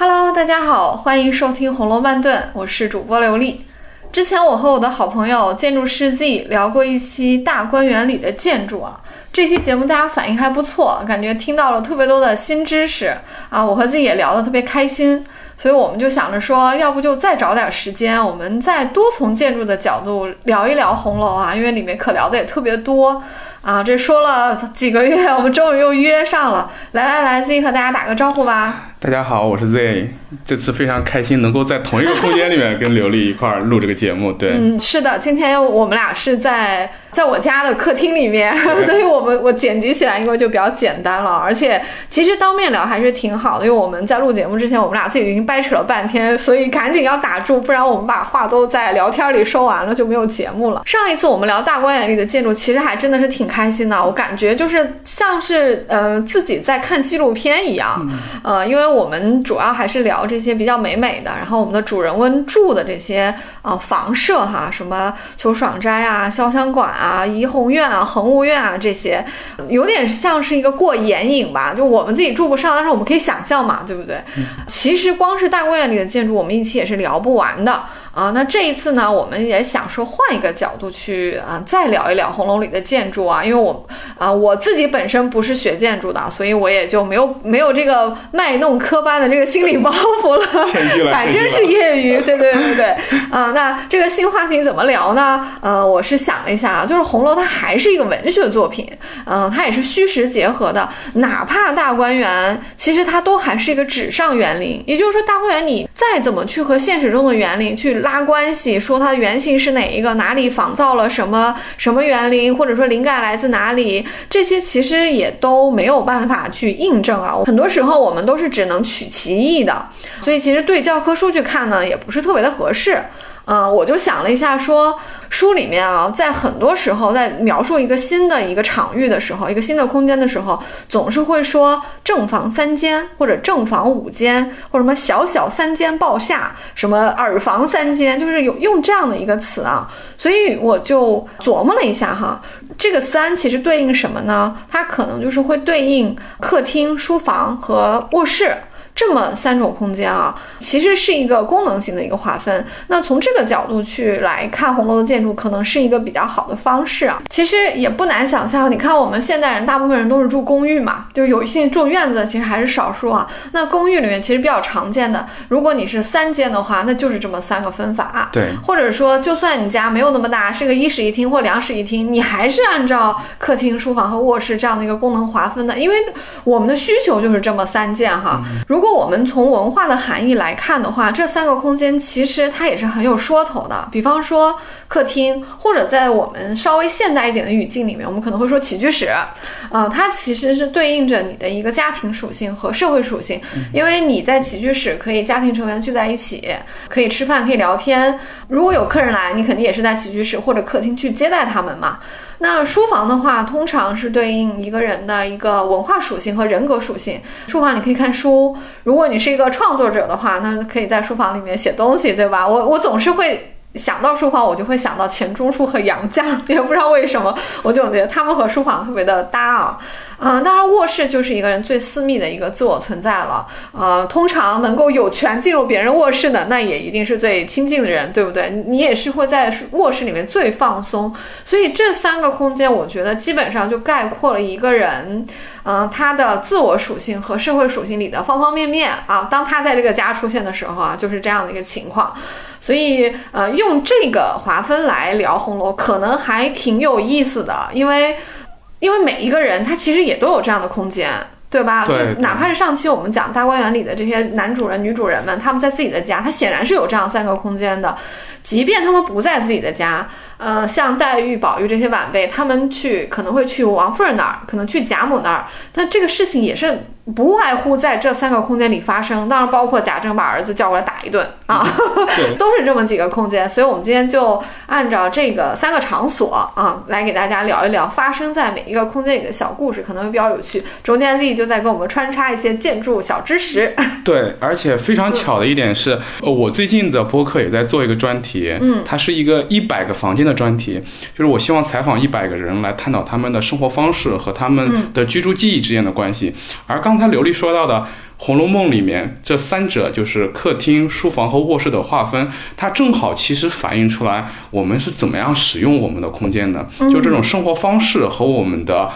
Hello，大家好，欢迎收听《红楼慢炖》，我是主播刘丽。之前我和我的好朋友建筑师 Z 聊过一期大观园里的建筑啊，这期节目大家反应还不错，感觉听到了特别多的新知识啊，我和 Z 也聊得特别开心，所以我们就想着说，要不就再找点时间，我们再多从建筑的角度聊一聊红楼啊，因为里面可聊的也特别多。啊，这说了几个月，我们终于又约上了。来来来，Z 和大家打个招呼吧。大家好，我是 Z，这次非常开心能够在同一个空间里面跟刘丽一块儿录这个节目。对，嗯，是的，今天我们俩是在在我家的客厅里面，所以我们我剪辑起来应该就比较简单了。而且其实当面聊还是挺好的，因为我们在录节目之前，我们俩自己已经掰扯了半天，所以赶紧要打住，不然我们把话都在聊天里说完了就没有节目了。上一次我们聊大观园里的建筑，其实还真的是挺开心的，我感觉就是像是呃自己在看纪录片一样，呃，因为。我们主要还是聊这些比较美美的，然后我们的主人翁住的这些啊房舍哈，什么秋爽斋啊、潇湘馆啊、怡红院啊、恒芜院啊这些，有点像是一个过眼瘾吧。就我们自己住不上，但是我们可以想象嘛，对不对？其实光是大观园里的建筑，我们一期也是聊不完的。啊，那这一次呢，我们也想说换一个角度去啊，再聊一聊红楼里的建筑啊，因为我啊我自己本身不是学建筑的，所以我也就没有没有这个卖弄科班的这个心理包袱了。反正是业余，对对对对。啊，那这个新话题怎么聊呢？呃，我是想了一下啊，就是红楼它还是一个文学作品，嗯，它也是虚实结合的，哪怕大观园，其实它都还是一个纸上园林。也就是说，大观园你再怎么去和现实中的园林去。拉关系，说它原型是哪一个，哪里仿造了什么什么园林，或者说灵感来自哪里，这些其实也都没有办法去印证啊。很多时候我们都是只能取其意的，所以其实对教科书去看呢，也不是特别的合适。嗯，我就想了一下，说书里面啊，在很多时候在描述一个新的一个场域的时候，一个新的空间的时候，总是会说正房三间或者正房五间，或者什么小小三间抱下，什么耳房三间，就是有用这样的一个词啊。所以我就琢磨了一下哈，这个三其实对应什么呢？它可能就是会对应客厅、书房和卧室。这么三种空间啊，其实是一个功能性的一个划分。那从这个角度去来看红楼的建筑，可能是一个比较好的方式啊。其实也不难想象，你看我们现代人大部分人都是住公寓嘛，就是有一些住院子的，其实还是少数啊。那公寓里面其实比较常见的，如果你是三间的话，那就是这么三个分法。对，或者说就算你家没有那么大，是个一室一厅或两室一厅，你还是按照客厅、书房和卧室这样的一个功能划分的，因为我们的需求就是这么三件哈。如果我们从文化的含义来看的话，这三个空间其实它也是很有说头的。比方说客厅，或者在我们稍微现代一点的语境里面，我们可能会说起居室，呃，它其实是对应着你的一个家庭属性和社会属性。因为你在起居室可以家庭成员聚在一起，可以吃饭，可以聊天。如果有客人来，你肯定也是在起居室或者客厅去接待他们嘛。那书房的话，通常是对应一个人的一个文化属性和人格属性。书房你可以看书，如果你是一个创作者的话，那可以在书房里面写东西，对吧？我我总是会想到书房，我就会想到钱钟书和杨绛，也不知道为什么，我总觉得他们和书房特别的搭啊。嗯，当然，卧室就是一个人最私密的一个自我存在了。呃，通常能够有权进入别人卧室的，那也一定是最亲近的人，对不对？你也是会在卧室里面最放松。所以这三个空间，我觉得基本上就概括了一个人，嗯，他的自我属性和社会属性里的方方面面啊。当他在这个家出现的时候啊，就是这样的一个情况。所以，呃，用这个划分来聊红楼，可能还挺有意思的，因为。因为每一个人他其实也都有这样的空间，对吧？就哪怕是上期我们讲大观园里的这些男主人、女主人们，他们在自己的家，他显然是有这样三个空间的。即便他们不在自己的家，呃，像黛玉、宝玉这些晚辈，他们去可能会去王夫人那儿，可能去贾母那儿，但这个事情也是。不外乎在这三个空间里发生，当然包括贾政把儿子叫过来打一顿啊，都是这么几个空间。所以，我们今天就按照这个三个场所啊，来给大家聊一聊发生在每一个空间里的小故事，可能会比较有趣。中间 Z 就在给我们穿插一些建筑小知识。对，而且非常巧的一点是，呃，我最近的播客也在做一个专题，嗯，它是一个一百个房间的专题，就是我希望采访一百个人来探讨他们的生活方式和他们的居住记忆之间的关系。而刚才刘丽说到的《红楼梦》里面这三者，就是客厅、书房和卧室的划分，它正好其实反映出来我们是怎么样使用我们的空间的，就这种生活方式和我们的。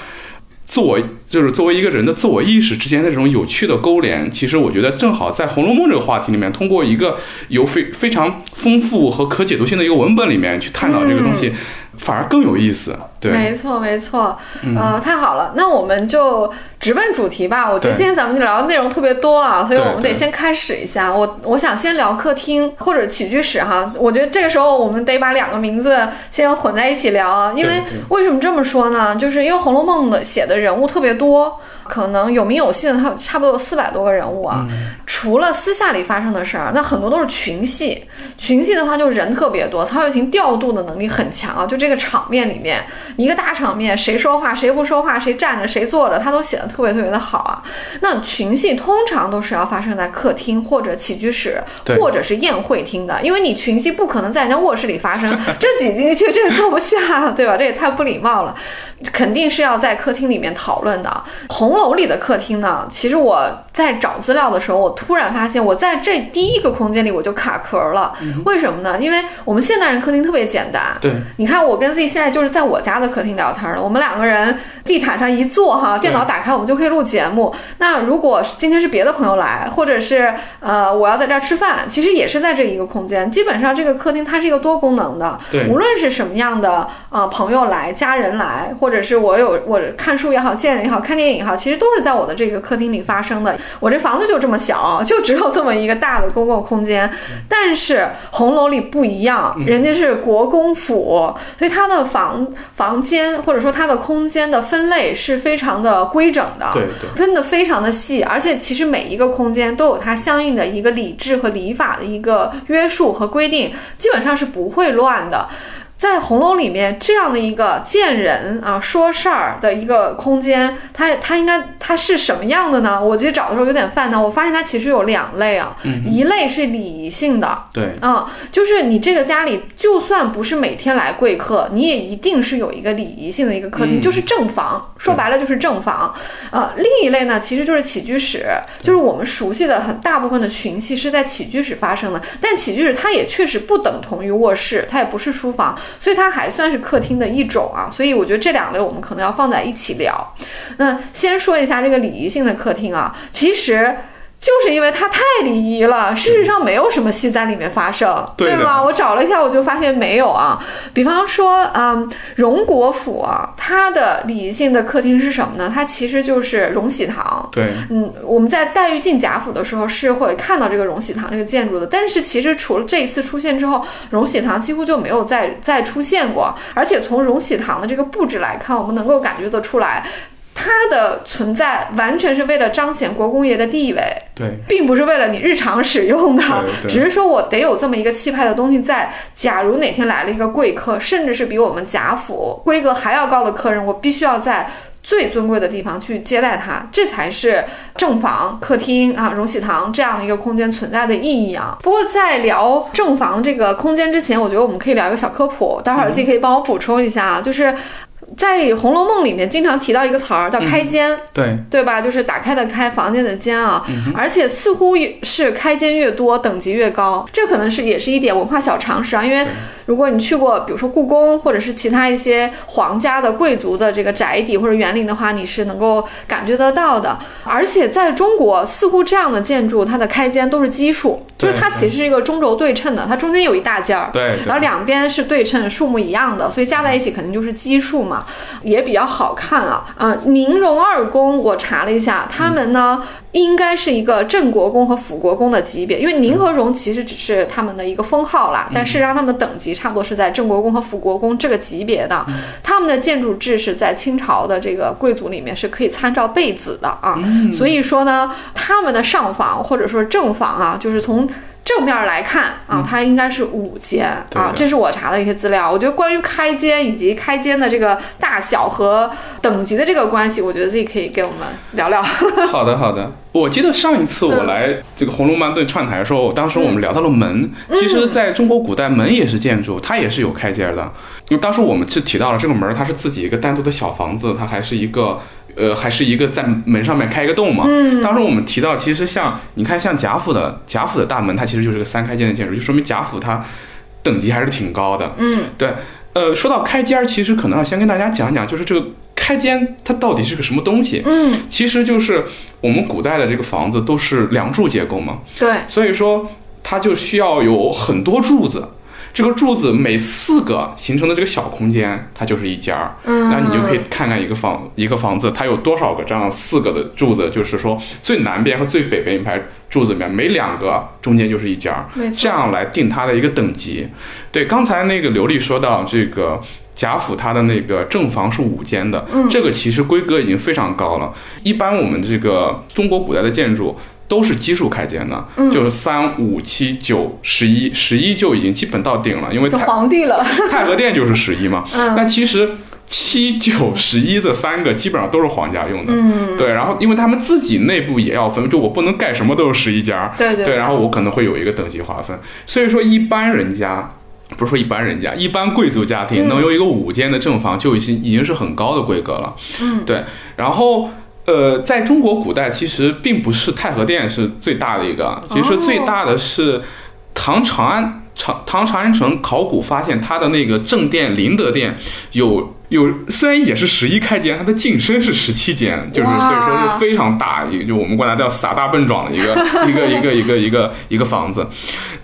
自我就是作为一个人的自我意识之间的这种有趣的勾连，其实我觉得正好在《红楼梦》这个话题里面，通过一个有非非常丰富和可解读性的一个文本里面去探讨这个东西。反而更有意思，对，没错没错，呃，太好了，那我们就直奔主题吧。我觉得今天咱们就聊的内容特别多啊，所以我们得先开始一下。我我想先聊客厅或者起居室哈。我觉得这个时候我们得把两个名字先混在一起聊，因为为什么这么说呢？就是因为《红楼梦》的写的人物特别多。可能有名有姓，他差不多有四百多个人物啊。除了私下里发生的事儿，那很多都是群戏。群戏的话，就人特别多，曹雪芹调度的能力很强啊。就这个场面里面，一个大场面，谁说话谁不说话，谁站着谁坐着，他都写的特别特别的好啊。那群戏通常都是要发生在客厅或者起居室，或者是宴会厅的，因为你群戏不可能在人家卧室里发生，这挤进去这坐不下，对吧？这也太不礼貌了。肯定是要在客厅里面讨论的。红楼里的客厅呢，其实我在找资料的时候，我突然发现，我在这第一个空间里我就卡壳了。为什么呢？因为我们现代人客厅特别简单。对，你看我跟 Z 现在就是在我家的客厅聊天了。我们两个人地毯上一坐哈，电脑打开，我们就可以录节目。那如果今天是别的朋友来，或者是呃我要在这儿吃饭，其实也是在这一个空间。基本上这个客厅它是一个多功能的。对，无论是什么样的呃朋友来、家人来，或者是我有我看书也好、见人也好、看电影也好，其实都是在我的这个客厅里发生的。我这房子就这么小，就只有这么一个大的公共空间。但是红楼里不一样，人家是国公府，所以它的房房间或者说它的空间的分类是非常的规整的，对对，分的非常的细。而且其实每一个空间都有它相应的一个礼制和礼法的一个约束和规定，基本上是不会乱的。在红楼里面，这样的一个见人啊、说事儿的一个空间，它它应该它是什么样的呢？我其实找的时候有点犯难，我发现它其实有两类啊，一类是礼仪性的，对，嗯，就是你这个家里就算不是每天来贵客，你也一定是有一个礼仪性的一个客厅，就是正房，说白了就是正房。呃，另一类呢，其实就是起居室，就是我们熟悉的很大部分的群戏是在起居室发生的，但起居室它也确实不等同于卧室，它也不是书房。所以它还算是客厅的一种啊，所以我觉得这两类我们可能要放在一起聊。那先说一下这个礼仪性的客厅啊，其实。就是因为它太礼仪了，事实上没有什么戏在里面发生，对吗？我找了一下，我就发现没有啊。比方说，嗯，荣国府啊，它的礼仪性的客厅是什么呢？它其实就是荣禧堂。对，嗯，我们在黛玉进贾府的时候是会看到这个荣禧堂这个建筑的，但是其实除了这一次出现之后，荣禧堂几乎就没有再再出现过。而且从荣禧堂的这个布置来看，我们能够感觉得出来。它的存在完全是为了彰显国公爷的地位，对，并不是为了你日常使用的，只是说我得有这么一个气派的东西在。假如哪天来了一个贵客，甚至是比我们贾府规格还要高的客人，我必须要在最尊贵的地方去接待他，这才是正房、客厅啊、荣禧堂这样的一个空间存在的意义啊。不过在聊正房这个空间之前，我觉得我们可以聊一个小科普，待会儿自己可以帮我补充一下啊，就是。在《红楼梦》里面经常提到一个词儿叫开间，对对吧？就是打开的开，房间的间啊。而且似乎是开间越多，等级越高。这可能是也是一点文化小常识啊。因为如果你去过，比如说故宫，或者是其他一些皇家的贵族的这个宅邸或者园林的话，你是能够感觉得到的。而且在中国，似乎这样的建筑它的开间都是奇数，就是它其实是一个中轴对称的，它中间有一大件儿，对，然后两边是对称，数目一样的，所以加在一起肯定就是奇数嘛。也比较好看啊，呃，宁荣二宫我查了一下，他们呢应该是一个镇国公和辅国公的级别，因为宁和荣其实只是他们的一个封号啦，但事实上他们等级差不多是在镇国公和辅国公这个级别的，他们的建筑制是在清朝的这个贵族里面是可以参照贝子的啊，所以说呢，他们的上房或者说正房啊，就是从正面来看啊，它应该是五间啊，这是我查的一些资料。我觉得关于开间以及开间的这个大小和等级的这个关系，我觉得自己可以给我们聊聊。好的，好的。我记得上一次我来这个红楼梦顿串台的时候，当时我们聊到了门。其实，在中国古代，门也是建筑，它也是有开间的。因为当时我们是提到了这个门，它是自己一个单独的小房子，它还是一个。呃，还是一个在门上面开一个洞嘛。嗯。当时我们提到，其实像你看，像贾府的贾府的大门，它其实就是个三开间的建筑，就说明贾府它等级还是挺高的。嗯，对。呃，说到开间儿，其实可能要先跟大家讲讲，就是这个开间它到底是个什么东西。嗯，其实就是我们古代的这个房子都是梁柱结构嘛，对，所以说它就需要有很多柱子。这个柱子每四个形成的这个小空间，它就是一间儿。嗯，那你就可以看看一个房一个房子，它有多少个这样四个的柱子，就是说最南边和最北边一排柱子里面，每两个中间就是一间儿，这样来定它的一个等级。对，刚才那个刘丽说到这个贾府，它的那个正房是五间的，嗯这个其实规格已经非常高了。一般我们这个中国古代的建筑。都是基数开间的，嗯就是三五七九十一，十一就已经基本到顶了，因为太皇帝了。太和殿就是十一嘛。嗯那其实七九十一这三个基本上都是皇家用的。嗯，对，然后因为他们自己内部也要分，就我不能盖什么都是十一家，对对对，然后我可能会有一个等级划分，所以说一般人家。不是说一般人家，一般贵族家庭嗯能有一个五间的正房，就已经已经是很高的规格了。嗯，对。然后，呃，在中国古代，其实并不是太和殿是最大的一个，其实最大的是唐长安。长唐长安城考古发现，它的那个正殿麟德殿有有，虽然也是十一开间，它的进深是十七间，就是所以说是非常大，一个就我们管它叫撒大笨壮的一个 一个一个一个一个一个房子。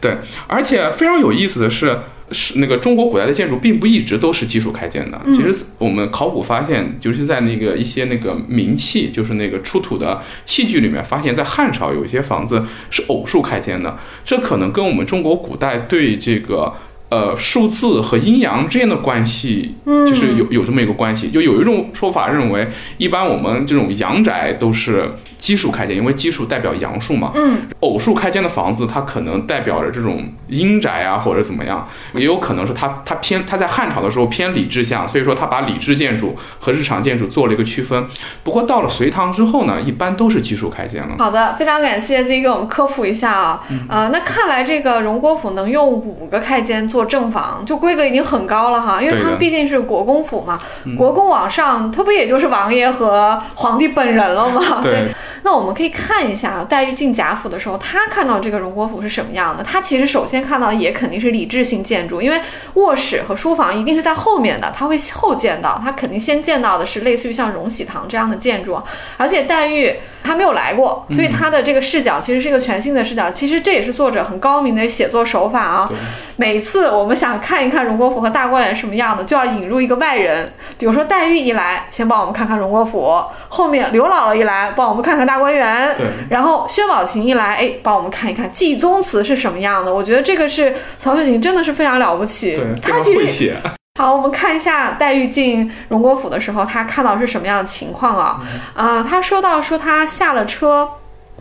对，而且非常有意思的是。是那个中国古代的建筑，并不一直都是基础开间的。其实我们考古发现，就是在那个一些那个名器，就是那个出土的器具里面，发现，在汉朝有一些房子是偶数开间的。这可能跟我们中国古代对这个呃数字和阴阳之间的关系，就是有有这么一个关系。就有一种说法认为，一般我们这种阳宅都是奇数开间，因为奇数代表阳数嘛。嗯，偶数开间的房子，它可能代表着这种阴宅啊，或者怎么样，也有可能是它它偏它在汉朝的时候偏礼制向，所以说它把礼制建筑和日常建筑做了一个区分。不过到了隋唐之后呢，一般都是奇数开间了。好的，非常感谢自己给我们科普一下啊。呃，那看来这个荣国府能用五个开间做正房，就规格已经很高了哈，因为他们毕竟是国公府嘛，国公往上，他不也就是王爷和皇帝本人了吗？所以对，那我们可以看一下黛玉进贾府的时候，她看到这个荣国府是什么样的。她其实首先看到的也肯定是礼制性建筑，因为卧室和书房一定是在后面的，她会后见到，她肯定先见到的是类似于像荣禧堂这样的建筑。而且黛玉她没有来过，所以她的这个视角其实是一个全新的视角。其实这也是作者很高明的写作手法啊。每次我们想看一看荣国府和大观园什么样的，就要引入一个外人，比如说黛玉一来，先帮我们看看荣国府；后面刘姥姥一来，帮我们看看大观园。对然后薛宝琴一来，哎，帮我们看一看纪宗祠是什么样的。我觉得这个是曹雪芹真的是非常了不起对，，他其实会写。好，我们看一下黛玉进荣国府的时候，她看到是什么样的情况啊？啊、她说到说她下了车。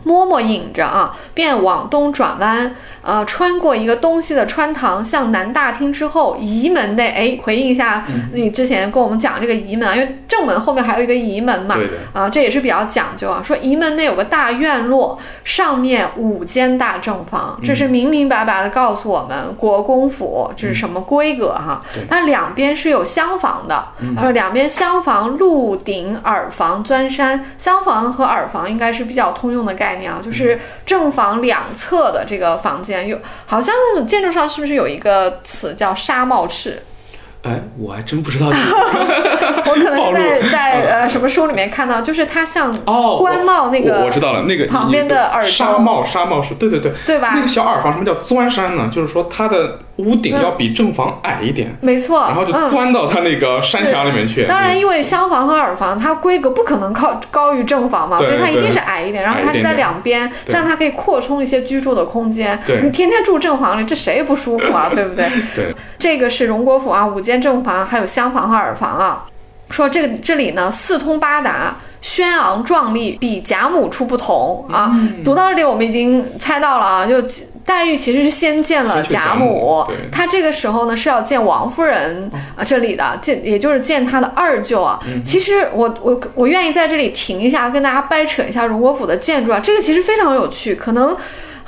嬷嬷引着啊，便往东转弯，呃，穿过一个东西的穿堂，向南大厅之后，仪门内，哎，回应一下你之前跟我们讲这个仪门啊，因为正门后面还有一个仪门嘛，对啊，这也是比较讲究啊。说仪门内有个大院落，上面五间大正房，这是明明白白的告诉我们国公府这是什么规格哈。对那两边是有厢房的，呃，两边厢房露顶耳房钻山，厢房和耳房应该是比较通用的概念啊，就是正房两侧的这个房间有，好像建筑上是不是有一个词叫纱帽翅？哎，我还真不知道。这 个我可能在在 呃什么书里面看到，就是它像哦，官帽那个我我知道了，那个旁边的耳朵。纱帽，纱帽是对对对，对吧？那个小耳房，什么叫钻山呢？就是说它的屋顶要比正房矮一点，没错，然后就嗯钻到它那个山墙里面去。当然，因为厢房和耳房它规格不可能靠高于正房嘛，所以它一定是矮一点。然后它是在两边，这样它可以扩充一些居住的空间。对。你天天住正房里，这谁也不舒服啊，对不对？对，这个是荣国府啊，五间正房，还有厢房和耳房啊。说这个这里呢四通八达。轩昂壮丽，比贾母处不同啊！嗯读到这里，我们已经猜到了啊，就黛玉其实是先见了贾母她这个时候呢是要见王夫人啊，这里的见也就是见她的二舅啊。其实我我我愿意在这里停一下，跟大家掰扯一下荣国府的建筑啊，这个其实非常有趣，可能。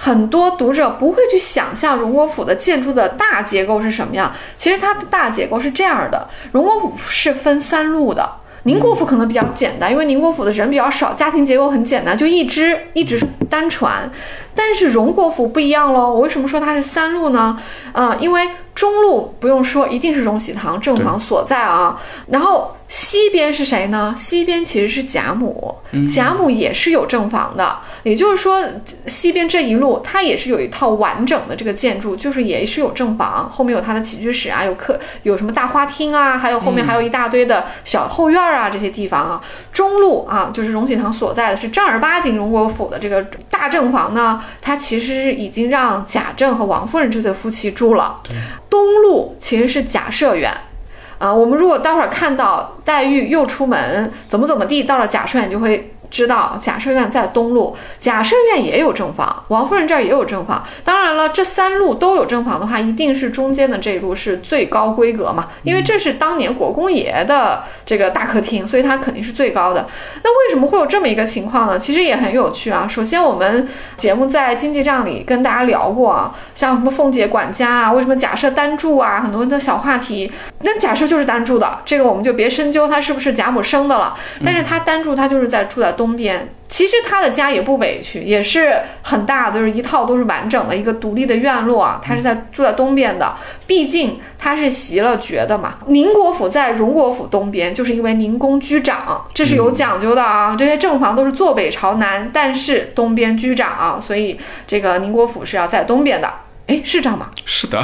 很多读者不会去想象荣国府的建筑的大结构是什么样，其实它的大结构是这样的：荣国府是分三路的。宁国府可能比较简单，因为宁国府的人比较少，家庭结构很简单，就一只一直是单传。但是荣国府不一样喽，我为什么说它是三路呢？呃，因为中路不用说，一定是荣禧堂正房所在啊。然后西边是谁呢？西边其实是贾母，贾母也是有正房的。也就是说，西边这一路它也是有一套完整的这个建筑，就是也是有正房，后面有它的起居室啊，有客有什么大花厅啊，还有后面还有一大堆的小后院啊这些地方啊。中路啊，就是荣禧堂所在的是正儿八经荣国府的这个大正房呢，它其实是已经让贾政和王夫人这对夫妻住了。东路其实是贾赦院。啊，我们如果待会儿看到黛玉又出门，怎么怎么地，到了贾赦院就会知道贾赦院在东路，贾赦院也有正房，王夫人这儿也有正房。当然了，这三路都有正房的话，一定是中间的这一路是最高规格嘛，因为这是当年国公爷的这个大客厅，所以它肯定是最高的。那为什么会有这么一个情况呢？其实也很有趣啊。首先，我们节目在经济账里跟大家聊过啊，像什么凤姐管家啊，为什么假设单住啊，很多的小话题。那假设就是单住的，这个我们就别深究它是不是贾母生的了。但是它单住，它就是在住在东边。其实他的家也不委屈，也是很大，就是一套都是完整的一个独立的院落啊。他是在住在东边的，毕竟他是袭了爵的嘛。宁国府在荣国府东边，就是因为宁公居长，这是有讲究的啊。这些正房都是坐北朝南，但是东边居长啊，所以这个宁国府是要在东边的。哎，是这样吗？是的，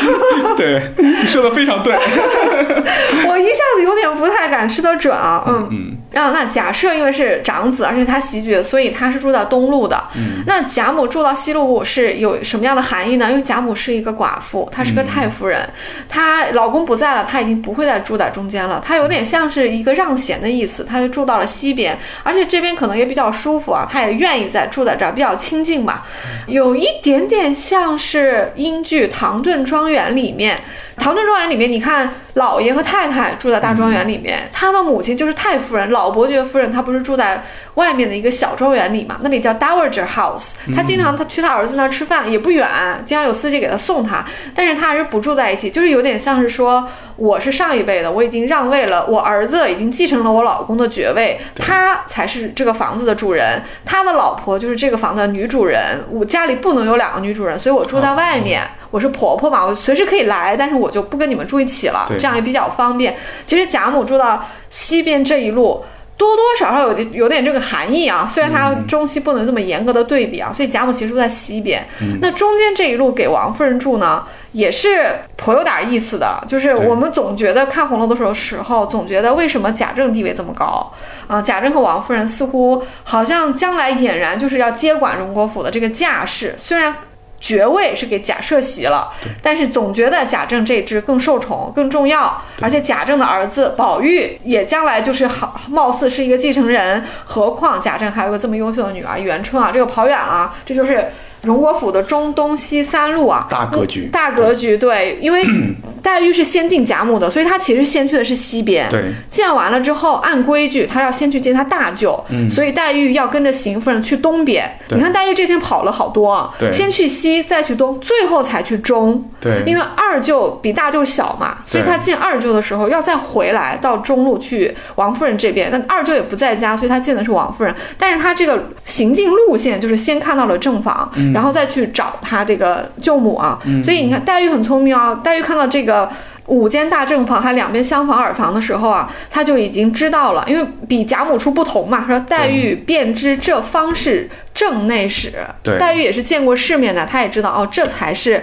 对，你说的非常对。我一下子有点不太敢吃得准啊。嗯嗯。然后那假设因为是长子，而且他袭爵，所以他是住在东路的。嗯。那贾母住到西路是有什么样的含义呢？因为贾母是一个寡妇，她是个太夫人，她老公不在了，她已经不会再住在中间了。她有点像是一个让贤的意思，她就住到了西边，而且这边可能也比较舒服啊，她也愿意在住在这儿，比较清静嘛。有一点点像是英剧《唐顿庄园》里面。唐顿庄园里面，你看老爷和太太住在大庄园里面，他的母亲就是太夫人，老伯爵夫人，她不是住在外面的一个小庄园里嘛？那里叫 Dowager House。他经常他去他儿子那儿吃饭也不远，经常有司机给他送他，但是他还是不住在一起，就是有点像是说我是上一辈的，我已经让位了，我儿子已经继承了我老公的爵位，他才是这个房子的主人，他的老婆就是这个房子的女主人，我家里不能有两个女主人，所以我住在外面。我是婆婆嘛，我随时可以来，但是我就不跟你们住一起了，这样也比较方便。其实贾母住到西边这一路，多多少少有点有点这个含义啊。虽然它中西不能这么严格的对比啊，所以贾母其实住在西边。那中间这一路给王夫人住呢，也是颇有点意思的。就是我们总觉得看红楼的时候时候，总觉得为什么贾政地位这么高啊？贾政和王夫人似乎好像将来俨然就是要接管荣国府的这个架势，虽然。爵位是给贾赦袭了，但是总觉得贾政这支更受宠、更重要，而且贾政的儿子宝玉也将来就是好，貌似是一个继承人。何况贾政还有个这么优秀的女儿元春啊，这个跑远了，这就是荣国府的中东西三路啊，大格局，大格局。对，因为 黛玉是先进贾母的，所以她其实先去的是西边。对，见完了之后，按规矩她要先去见她大舅，所以黛玉要跟着邢夫人去东边。你看黛玉这天跑了好多，对，先去西，再去东，最后才去中。对，因为二舅比大舅小嘛，所以她见二舅的时候要再回来到中路去王夫人这边。那二舅也不在家，所以她见的是王夫人。但是她这个行进路线就是先看到了正房。然后再去找他这个舅母啊，所以你看黛玉很聪明啊。黛玉看到这个五间大正房还两边厢房耳房的时候啊，她就已经知道了，因为比贾母处不同嘛。说黛玉便知这方是正内室，黛玉也是见过世面的，她也知道哦，这才是。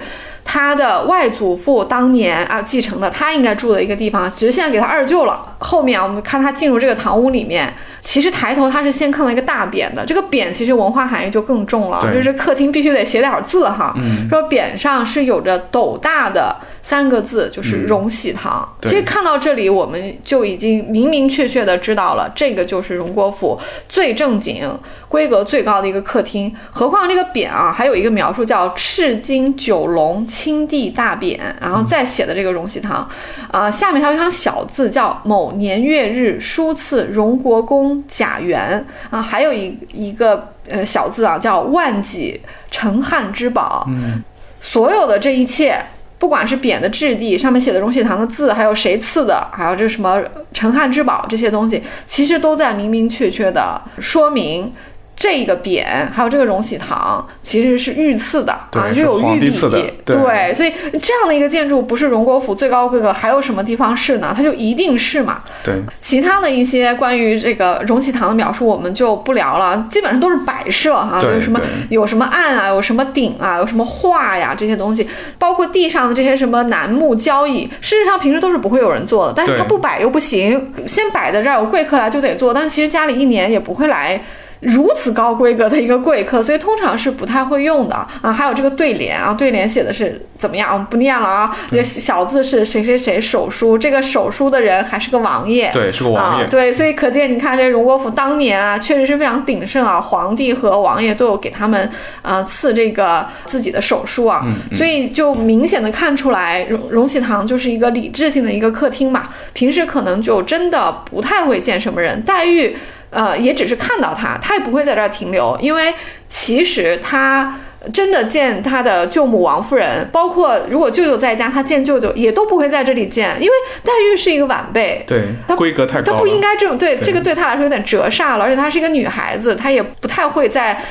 他的外祖父当年啊继承的，他应该住的一个地方，只是现在给他二舅了。后面啊，我们看他进入这个堂屋里面，其实抬头他是先看到一个大匾的，这个匾其实文化含义就更重了，就是客厅必须得写点字哈，说匾上是有着斗大的三个字，就是荣禧堂。对其实看到这里，我们就已经明明确确的知道了，这个就是荣国府最正经、规格最高的一个客厅。何况这个匾啊，还有一个描述叫“赤金九龙青帝大匾”，然后再写的这个荣禧堂，啊、下面还有一行小字叫“某年月日书赐荣国公贾元”，啊，还有一一个呃小字啊叫“万几成汉之宝”。嗯，所有的这一切，不管是匾的质地，上面写的荣禧堂的字，还有谁赐的，还有这什么陈汉之宝这些东西，其实都在明明确确的说明。这个匾还有这个荣禧堂其实是御赐的啊，对是是有御礼。皇帝赐的对对，所以这样的一个建筑不是荣国府最高规格，还有什么地方是呢？它就一定是嘛。对，其他的一些关于这个荣禧堂的描述，我们就不聊了，基本上都是摆设哈、对有什么有什么案啊，有什么顶啊，有什么画呀这些东西，包括地上的这些什么楠木交椅，事实上平时都是不会有人做的，但是对它不摆又不行，先摆在这儿，有贵客来就得做，但其实家里一年也不会来。如此高规格的一个贵客，所以通常是不太会用的啊。还有这个对联啊，对联写的是怎么样？我们不念了啊。这个小字是谁谁谁手书，这个手书的人还是个王爷。对，是个王爷。啊。对，所以可见，你看这荣国府当年啊，确实是非常鼎盛啊，皇帝和王爷都有给他们呃赐这个自己的手书啊，嗯嗯所以就明显的看出来，荣荣禧堂就是一个礼制性的一个客厅嘛，平时可能就真的不太会见什么人，黛玉。呃，也只是看到他，他也不会在这儿停留，因为其实他真的见他的舅母王夫人，包括如果舅舅在家，他见舅舅也都不会在这里见，因为黛玉是一个晚辈，对他，规格太高了。她不应该这种对对这个对她来说有点折煞了，而且她是一个女孩子，她也不太会在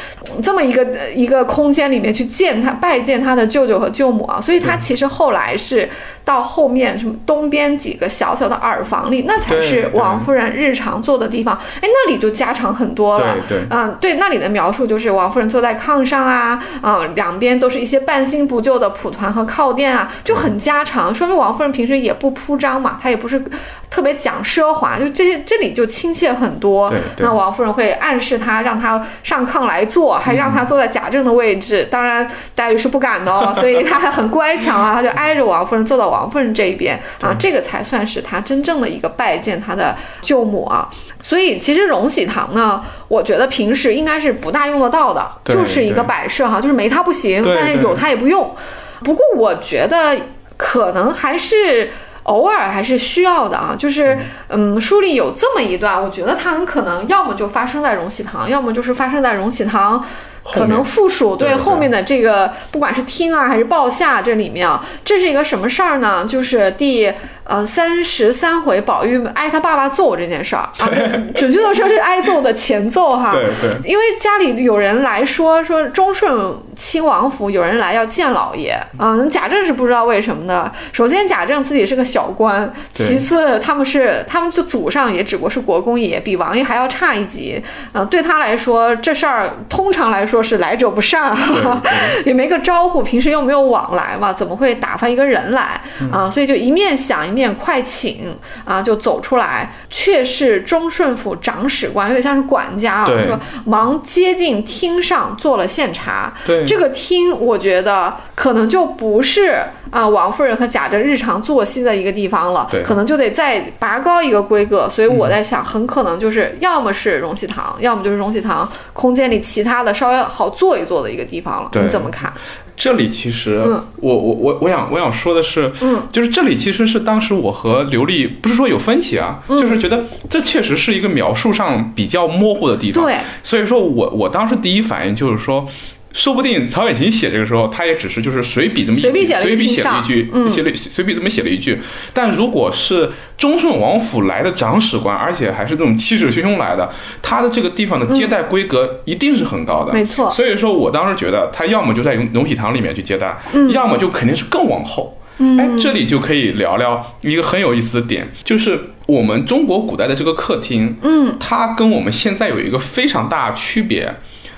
这么一个一个空间里面去见他拜见他的舅舅和舅母啊，所以她其实后来是到后面什么东边几个小小的耳房里，那才是王夫人日常坐的地方，哎，那里就家常很多了。对对。嗯，对，那里的描述就是王夫人坐在炕上啊，嗯，两边都是一些半新不旧的蒲团和靠垫啊，就很家常，说明王夫人平时也不铺张嘛，她也不是特别讲奢华，就这些这里就亲切很多。那王夫人会暗示他让他上炕来坐，还让他坐在贾政的位置，当然黛玉是不敢的哦，所以她还很乖巧啊，她就挨着王夫人坐到王夫人这一边啊，这个才算是她真正的一个拜见她的舅母啊。所以其实荣禧堂呢，我觉得平时应该是不大用得到的，就是一个摆设哈，就是没它不行，但是有它也不用。不过我觉得可能还是。偶尔还是需要的啊，就是嗯，书里有这么一段，我觉得它很可能要么就发生在荣禧堂，要么就是发生在荣禧堂可能附属对后面的这个，不管是听啊还是报下这里面啊，这是一个什么事儿呢？就是第呃三十三回宝玉挨他爸爸揍这件事儿啊，准确的说是挨揍的前奏哈。对对，因为家里有人来说说忠顺亲王府有人来要见老爷，嗯，贾政是不知道为什么的。首先贾政自己是个小官，其次他们是他们就祖上也只不过是国公爷，比王爷还要差一级。嗯、对他来说这事儿通常来说是来者不善，对 也没个招呼，平时又没有往来嘛，怎么会打发一个人来嗯啊？所以就一面想一面快请啊，就走出来，却是忠顺府长史官，有点像是管家啊，对说忙接近厅上做了献茶。对这个厅，我觉得可能就不是啊王夫人和贾政日常作息的一个地方了，对可能就得再拔高一个规格。所以我在想，很可能就是要么是荣禧堂，要么就是荣禧堂空间里其他的稍微好坐一坐的一个地方了。你怎么看？这里其实嗯我我我我想我想说的是，嗯，就是这里其实是当时我和刘丽不是说有分歧啊，嗯就是觉得这确实是一个描述上比较模糊的地方。对，所以说我我当时第一反应就是说。说不定曹雪芹写这个时候，他也只是就是随笔这么一随笔写了一随笔句写了一句，嗯写了随笔这么写了一句。但如果是忠顺王府来的长史官，而且还是那种气势汹汹来的，他的这个地方的接待规格一定是很高的。没错所以说我当时觉得他要么就在荣荣禧堂里面去接待，嗯要么就肯定是更往后。哎，这里就可以聊聊一个很有意思的点，就是我们中国古代的这个客厅，嗯，它跟我们现在有一个非常大的区别，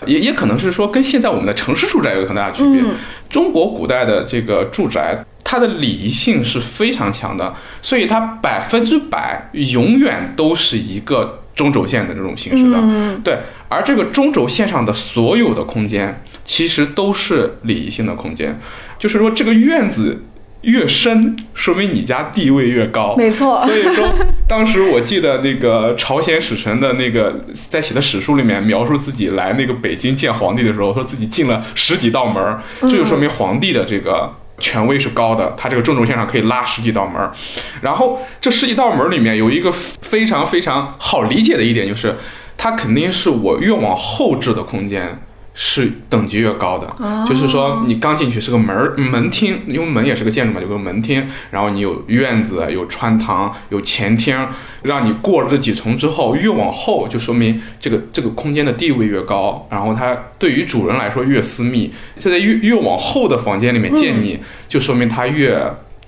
也也可能是说跟现在我们的城市住宅有很大的区别。嗯中国古代的这个住宅，它的礼仪性是非常强的，所以它百分之百永远都是一个中轴线的这种形式的。嗯对，而这个中轴线上的所有的空间，其实都是礼仪性的空间，就是说这个院子越深，说明你家地位越高。没错。所以说，当时我记得那个朝鲜使臣的那个在写的史书里面描述自己来那个北京见皇帝的时候，说自己进了十几道门儿，这就说明皇帝的这个权威是高的，他这个中轴线上可以拉十几道门儿。然后这十几道门儿里面有一个非常非常好理解的一点，就是它肯定是我越往后置的空间。是等级越高的，就是说你刚进去是个门儿门厅，因为门也是个建筑嘛，有个门厅，然后你有院子、有穿堂、有前厅，让你过了这几重之后，越往后就说明这个这个空间的地位越高，然后它对于主人来说越私密。现在越越往后的房间里面见你，就说明它越。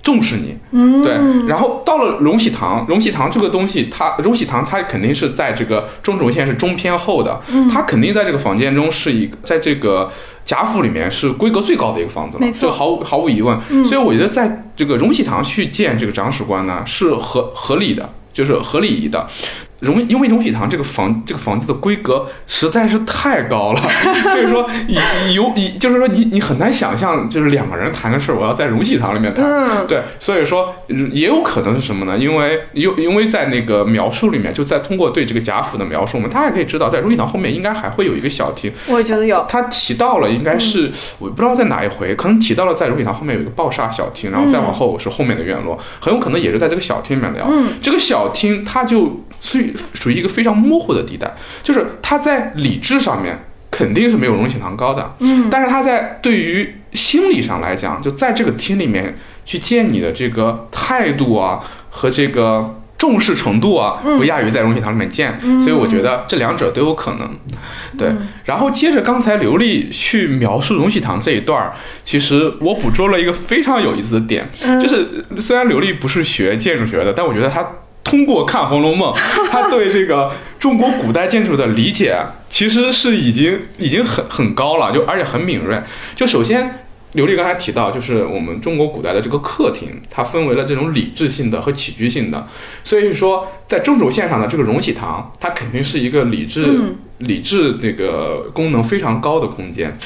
重视你，对，然后到了荣禧堂，荣禧堂这个东西，它荣禧堂它肯定是在这个中轴线是中偏后的，它肯定在这个房间中是一在这个贾府里面是规格最高的一个房子了，这毫无毫无疑问。所以我觉得在这个荣禧堂去见这个长史官呢是合合理的，就是合理的。荣，因为荣禧堂这个房这个房子的规格实在是太高了，所以说有以就是说你你很难想象，就是两个人谈个事儿，我要在荣禧堂里面谈，对，所以说也有可能是什么呢？因为因因为在那个描述里面，就在通过对这个贾府的描述我们大家可以知道，在荣禧堂后面应该还会有一个小厅，我也觉得有，他提到了，应该是我不知道在哪一回，可能提到了在荣禧堂后面有一个抱厦小厅，然后再往后是后面的院落，很有可能也是在这个小厅里面聊，这个小厅它就。所以属于一个非常模糊的地带，就是他在理智上面肯定是没有荣禧堂高的，嗯，但是他在对于心理上来讲，就在这个厅里面去见你的这个态度啊和这个重视程度啊，不亚于在荣禧堂里面见，所以我觉得这两者都有可能，对。然后接着刚才刘丽去描述荣禧堂这一段儿，其实我捕捉了一个非常有意思的点，就是虽然刘丽不是学建筑学的，但我觉得她。通过看《红楼梦》，他对这个中国古代建筑的理解其实是已经已经很很高了，就而且很敏锐。就首先，刘丽刚才提到，就是我们中国古代的这个客厅，它分为了这种礼制性的和起居性的。所以说，在中轴线上的这个荣禧堂，它肯定是一个礼制礼制那个功能非常高的空间。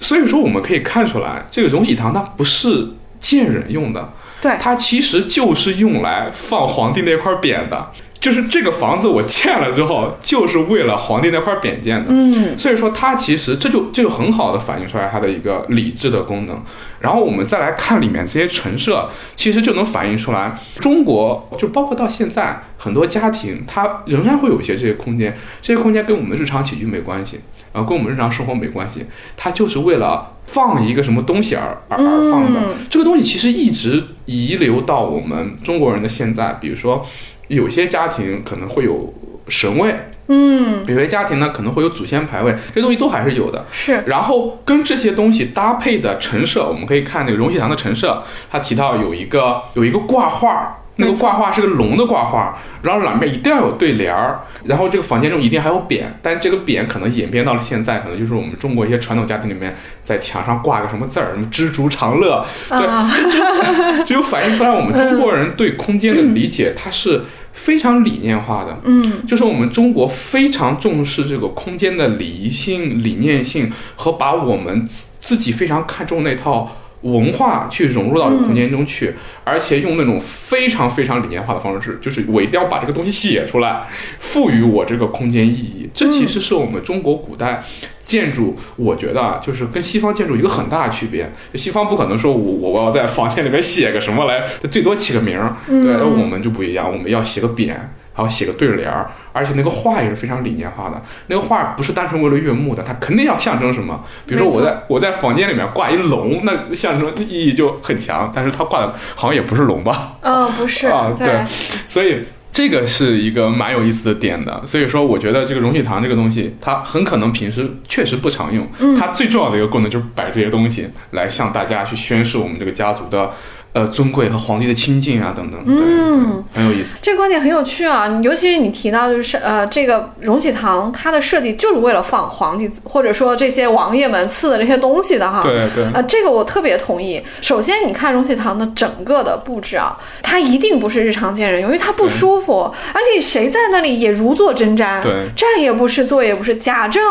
所以说，我们可以看出来，这个荣禧堂它不是见人用的。对，它其实就是用来放皇帝那块匾的，就是这个房子我建了之后，就是为了皇帝那块匾建的。嗯，所以说它其实这就这就很好的反映出来它的一个理智的功能。然后我们再来看里面这些陈设，其实就能反映出来，中国就包括到现在很多家庭，它仍然会有一些这些空间，这些空间跟我们的日常起居没关系。啊，跟我们日常生活没关系，它就是为了放一个什么东西而而而放的。这个东西其实一直遗留到我们中国人的现在。比如说，有些家庭可能会有神位，嗯，有些家庭呢可能会有祖先牌位，这东西都还是有的。是。然后跟这些东西搭配的陈设，我们可以看那个荣禧堂的陈设，它提到有一个有一个挂画。那个挂画是个龙的挂画，然后两边一定要有对联儿，然后这个房间中一定还有匾，但这个匾可能演变到了现在，可能就是我们中国一些传统家庭里面在墙上挂个什么字儿，什么知足常乐，对，就 就反映出来我们中国人对空间的理解，它是非常理念化的，嗯，就是我们中国非常重视这个空间的礼仪性、理念性和把我们自己非常看重那套。文化去融入到这个空间中去，而且用那种非常非常理念化的方式，就是我一定要把这个东西写出来，赋予我这个空间意义。这其实是我们中国古代建筑，我觉得啊就是跟西方建筑一个很大的区别。西方不可能说我我要在房间里面写个什么来，最多起个名儿，对，我们就不一样，我们要写个匾。还要写个对联儿，而且那个画也是非常理念化的。那个画不是单纯为了悦目的，它肯定要象征什么。比如说，我在我在房间里面挂一龙，那象征意义就很强。但是它挂的好像也不是龙吧？嗯，不是啊。对，所以这个是一个蛮有意思的点的。所以说，我觉得这个荣禧堂这个东西，它很可能平时确实不常用。它最重要的一个功能就是摆这些东西来向大家去宣示我们这个家族的。呃，尊贵和皇帝的亲近啊，等等，嗯，很有意思。这个观点很有趣啊，尤其是你提到，就是呃，这个荣禧堂它的设计就是为了放皇帝或者说这些王爷们赐的这些东西的哈。对对。呃，这个我特别同意。首先，你看荣禧堂的整个的布置啊，它一定不是日常见人用，因为它不舒服，而且谁在那里也如坐针毡，对，站也不是，坐也不是，假正。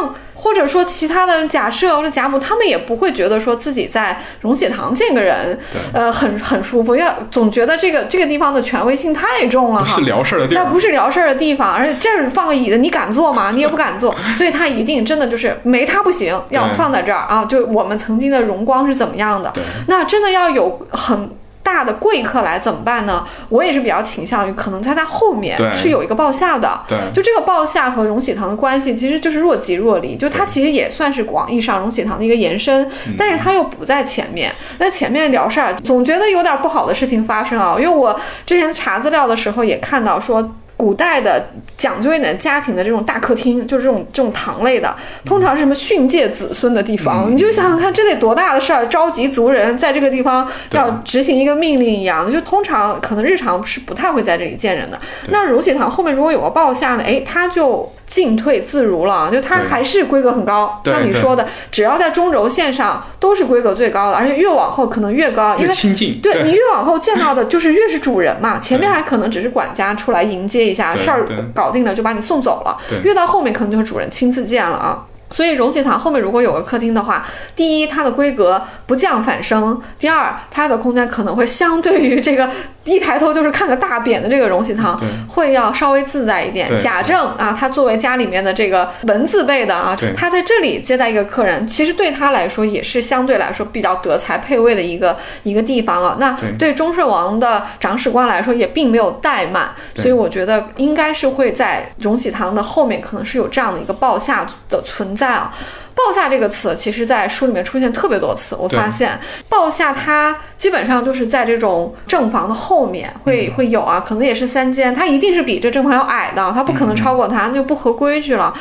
或者说其他的假设或者贾母，他们也不会觉得说自己在荣禧堂见个人，呃，很很舒服，因为总觉得这个这个地方的权威性太重了不哈。是聊事儿的地那。不是聊事儿的地方，而且这儿放个椅子，你敢坐吗？你也不敢坐，所以他一定真的就是没他不行，要放在这儿啊！就我们曾经的荣光是怎么样的？那真的要有很。大的贵客来怎么办呢？我也是比较倾向于，可能在他后面是有一个报下的，对就这个报下和荣禧堂的关系其实就是若即若离，就它其实也算是广义上荣禧堂的一个延伸，嗯但是它又不在前面。那前面聊事儿，总觉得有点不好的事情发生啊。因为我之前查资料的时候也看到说。古代的讲究一点家庭的这种大客厅，就是这种这种堂类的，通常是什么训诫子孙的地方。嗯你就想想看，这得多大的事儿，召集族人在这个地方要执行一个命令一样的。就通常可能日常是不太会在这里见人的。那荣禧堂后面如果有个报下呢，哎，他就进退自如了，就它还是规格很高。像你说的，只要在中轴线上都是规格最高的，而且越往后可能越高，因为亲近，对你越往后见到的就是越是主人嘛，前面还可能只是管家出来迎接一下，事儿搞定了就把你送走了，越到后面可能就是主人亲自见了啊。所以荣禧堂后面如果有个客厅的话，第一它的规格不降反升，第二它的空间可能会相对于这个一抬头就是看个大扁的这个荣禧堂会要稍微自在一点。贾政啊，他作为家里面的这个文字辈的啊，他在这里接待一个客人，其实对他来说也是相对来说比较德才配位的一个一个地方啊。那对对忠顺王的长史官来说也并没有怠慢，所以我觉得应该是会在荣禧堂的后面可能是有这样的一个报下的存在啊。报下这个词，其实在书里面出现特别多次。我发现报下它基本上就是在这种正房的后面会、会有啊，可能也是三间，它一定是比这正房要矮的，它不可能超过它，那就不合规矩了。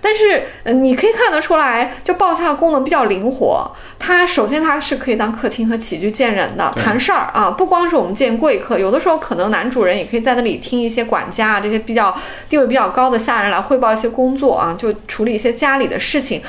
但是，呃，你可以看得出来，就报下的功能比较灵活。它首先它是可以当客厅和起居见人的，谈事儿啊，不光是我们见贵客，有的时候可能男主人也可以在那里听一些管家啊这些比较地位比较高的下人来汇报一些工作啊，就处理一些家里的事情。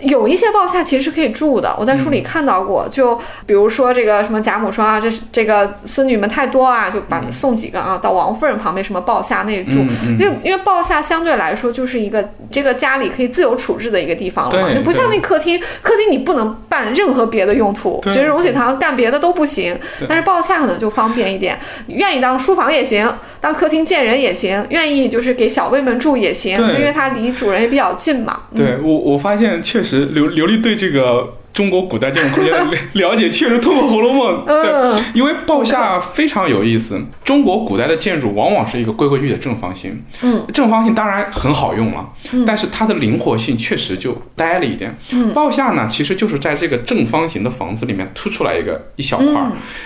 有一些报下其实是可以住的，我在书里看到过。就比如说这个什么贾母说啊，这是这个孙女们太多啊，就把你送几个啊到王夫人旁边什么报下那住。就因为报下相对来说就是一个这个家里可以自由处置的一个地方了嘛，就不像那客厅，客厅你不能办任何别的用途，对。其实荣禧堂干别的都不行，但是报下可能就方便一点，愿意当书房也行，当客厅见人也行，愿意就是给小辈们住也行，就因为它离主人也比较近嘛。对我，我发现确实刘刘丽对这个中国古代建筑空间的了 了解，确实通过《红楼梦》对，嗯，因为报下非常有意思。中国古代的建筑往往是一个规规矩矩的正方形，嗯，正方形当然很好用了，但是它的灵活性确实就呆了一点。嗯。报下呢，其实就是在这个正方形的房子里面突出来一个一小块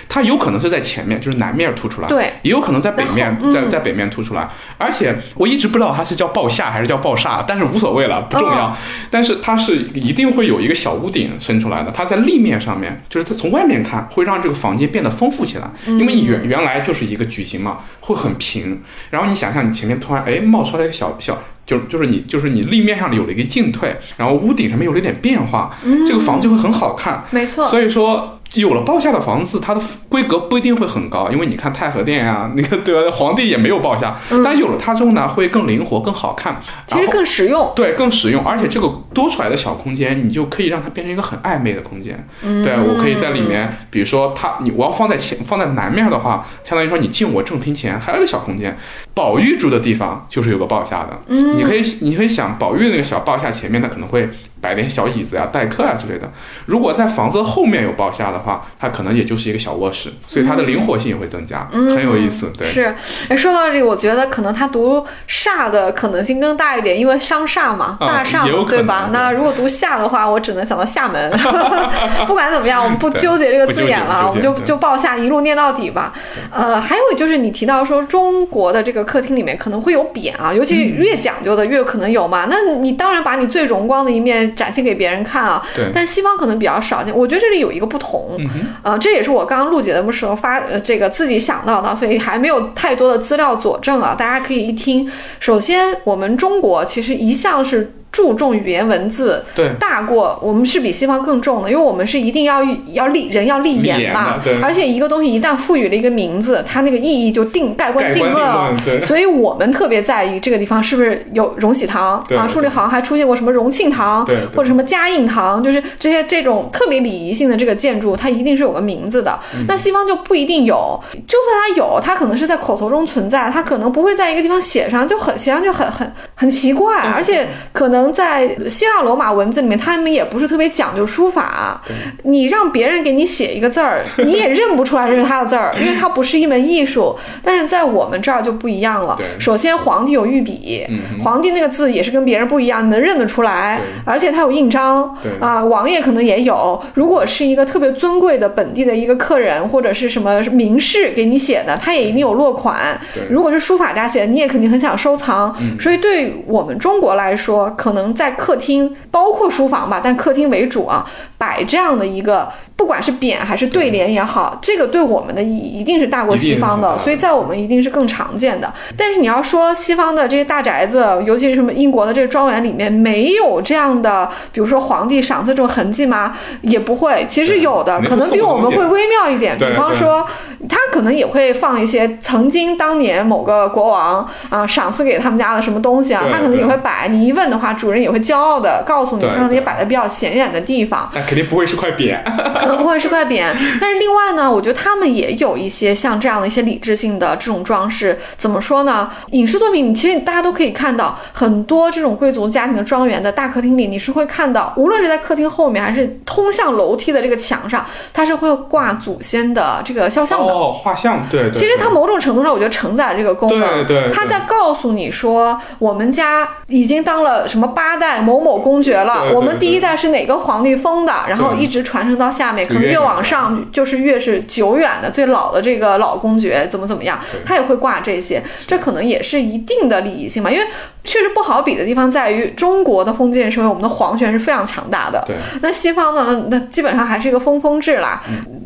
它有可能是在前面，就是南面突出来，对，也有可能在北面在在北面突出来。而且我一直不知道它是叫报下还是叫报煞，但是无所谓了，不重要。哦但是它是一定会有一个小屋顶伸出来的，它在立面上面，就是它从外面看会让这个房间变得丰富起来，嗯因为你原原来就是一个矩形嘛，会很平。然后你想象你前面突然哎冒出来一个小小。就就是你就是你立面上有了一个进退，然后屋顶上面有了一点变化，这个房子就会很好看。没错，所以说，有了报下的房子，它的规格不一定会很高，因为你看太和殿呀、那个对吧？皇帝也没有报下，但有了它之后呢，会更灵活、更好看，嗯其实更实用。对更实用，而且这个多出来的小空间，你就可以让它变成一个很暧昧的空间。嗯对我可以在里面，比如说它，你我要放在前放在南面的话，相当于说你进我正厅前还有一个小空间，宝玉住的地方就是有个报下的，嗯你可以你可以想宝玉那个小报下前面，它可能会摆点小椅子呀、待客啊之类的。如果在房子后面有报下的话，它可能也就是一个小卧室，所以它的灵活性也会增加，嗯很有意思。对，是，哎，说到这个，我觉得可能他读煞的可能性更大一点，因为商厦嘛，啊大厦对吧？那如果读下的话，我只能想到厦门。不管怎么样，我们不纠结这个字眼了，我们就就报下一路念到底吧。呃，还有就是你提到说中国的这个客厅里面可能会有匾啊，尤其越讲究的越可能有嘛。那你当然把你最荣光的一面展现给别人看啊。对但西方可能比较少见。我觉得这里有一个不同，嗯啊，呃，这也是我刚刚录节目时候发呃这个自己想到的，所以还没有太多的资料佐证啊，大家可以一听。首先，我们中国其实一向是。注重语言文字，对，大过我们是比西方更重的，因为我们是一定要要立人要立言嘛，对，而且一个东西一旦赋予了一个名字，它那个意义就定盖棺定论了，对，所以我们特别在意这个地方是不是有荣禧堂啊，书里好像还出现过什么荣庆堂，对，或者什么嘉应堂，就是这些这种特别礼仪性的这个建筑，它一定是有个名字的，那西方就不一定有，就算它有，它可能是在口头中存在，它可能不会在一个地方写上，就很写上就很很很奇怪，而且可能在。希腊罗马文字里面，他们也不是特别讲究书法。你让别人给你写一个字儿，你也认不出来这是他的字儿，因为它不是一门艺术。但是在我们这儿就不一样了。首先皇帝有御笔，皇帝那个字也是跟别人不一样，你能认得出来。而且他有印章。啊，王爷可能也有。如果是一个特别尊贵的本地的一个客人或者是什么名士给你写的，他也一定有落款。如果是书法家写的，你也肯定很想收藏。所以对我们中国来说，可能在客厅。包括书房吧，但客厅为主啊，摆这样的一个。不管是匾还是对联也好，这个对我们的意义一定是大过西方的，所以在我们一定是更常见的。但是你要说西方的这些大宅子，尤其是什么英国的这个庄园里面没有这样的，比如说皇帝赏赐这种痕迹吗？也不会，其实有的，可能比我们会微妙一点。比方说，他可能也会放一些曾经当年某个国王啊赏赐给他们家的什么东西啊，他可能也会摆。你一问的话，主人也会骄傲的告诉你，可能也摆在比较显眼的地方。那肯定不会是块匾。不会是块匾，但是另外呢，我觉得他们也有一些像这样的一些理智性的这种装饰。怎么说呢？影视作品其实大家都可以看到，很多这种贵族家庭的庄园的大客厅里，你是会看到，无论是在客厅后面还是通向楼梯的这个墙上，它是会挂祖先的这个肖像的。哦，画像，对。其实它某种程度上，我觉得承载了这个功能。对对。它在告诉你说，我们家已经当了什么八代某某公爵了，我们第一代是哪个皇帝封的，然后一直传承到下。可能越往上就是越是久远的最老的这个老公爵怎么怎么样，他也会挂这些，这可能也是一定的礼仪性嘛，因为确实不好比的地方在于中国的封建社会，我们的皇权是非常强大的。对，那西方呢，那基本上还是一个封封制啦。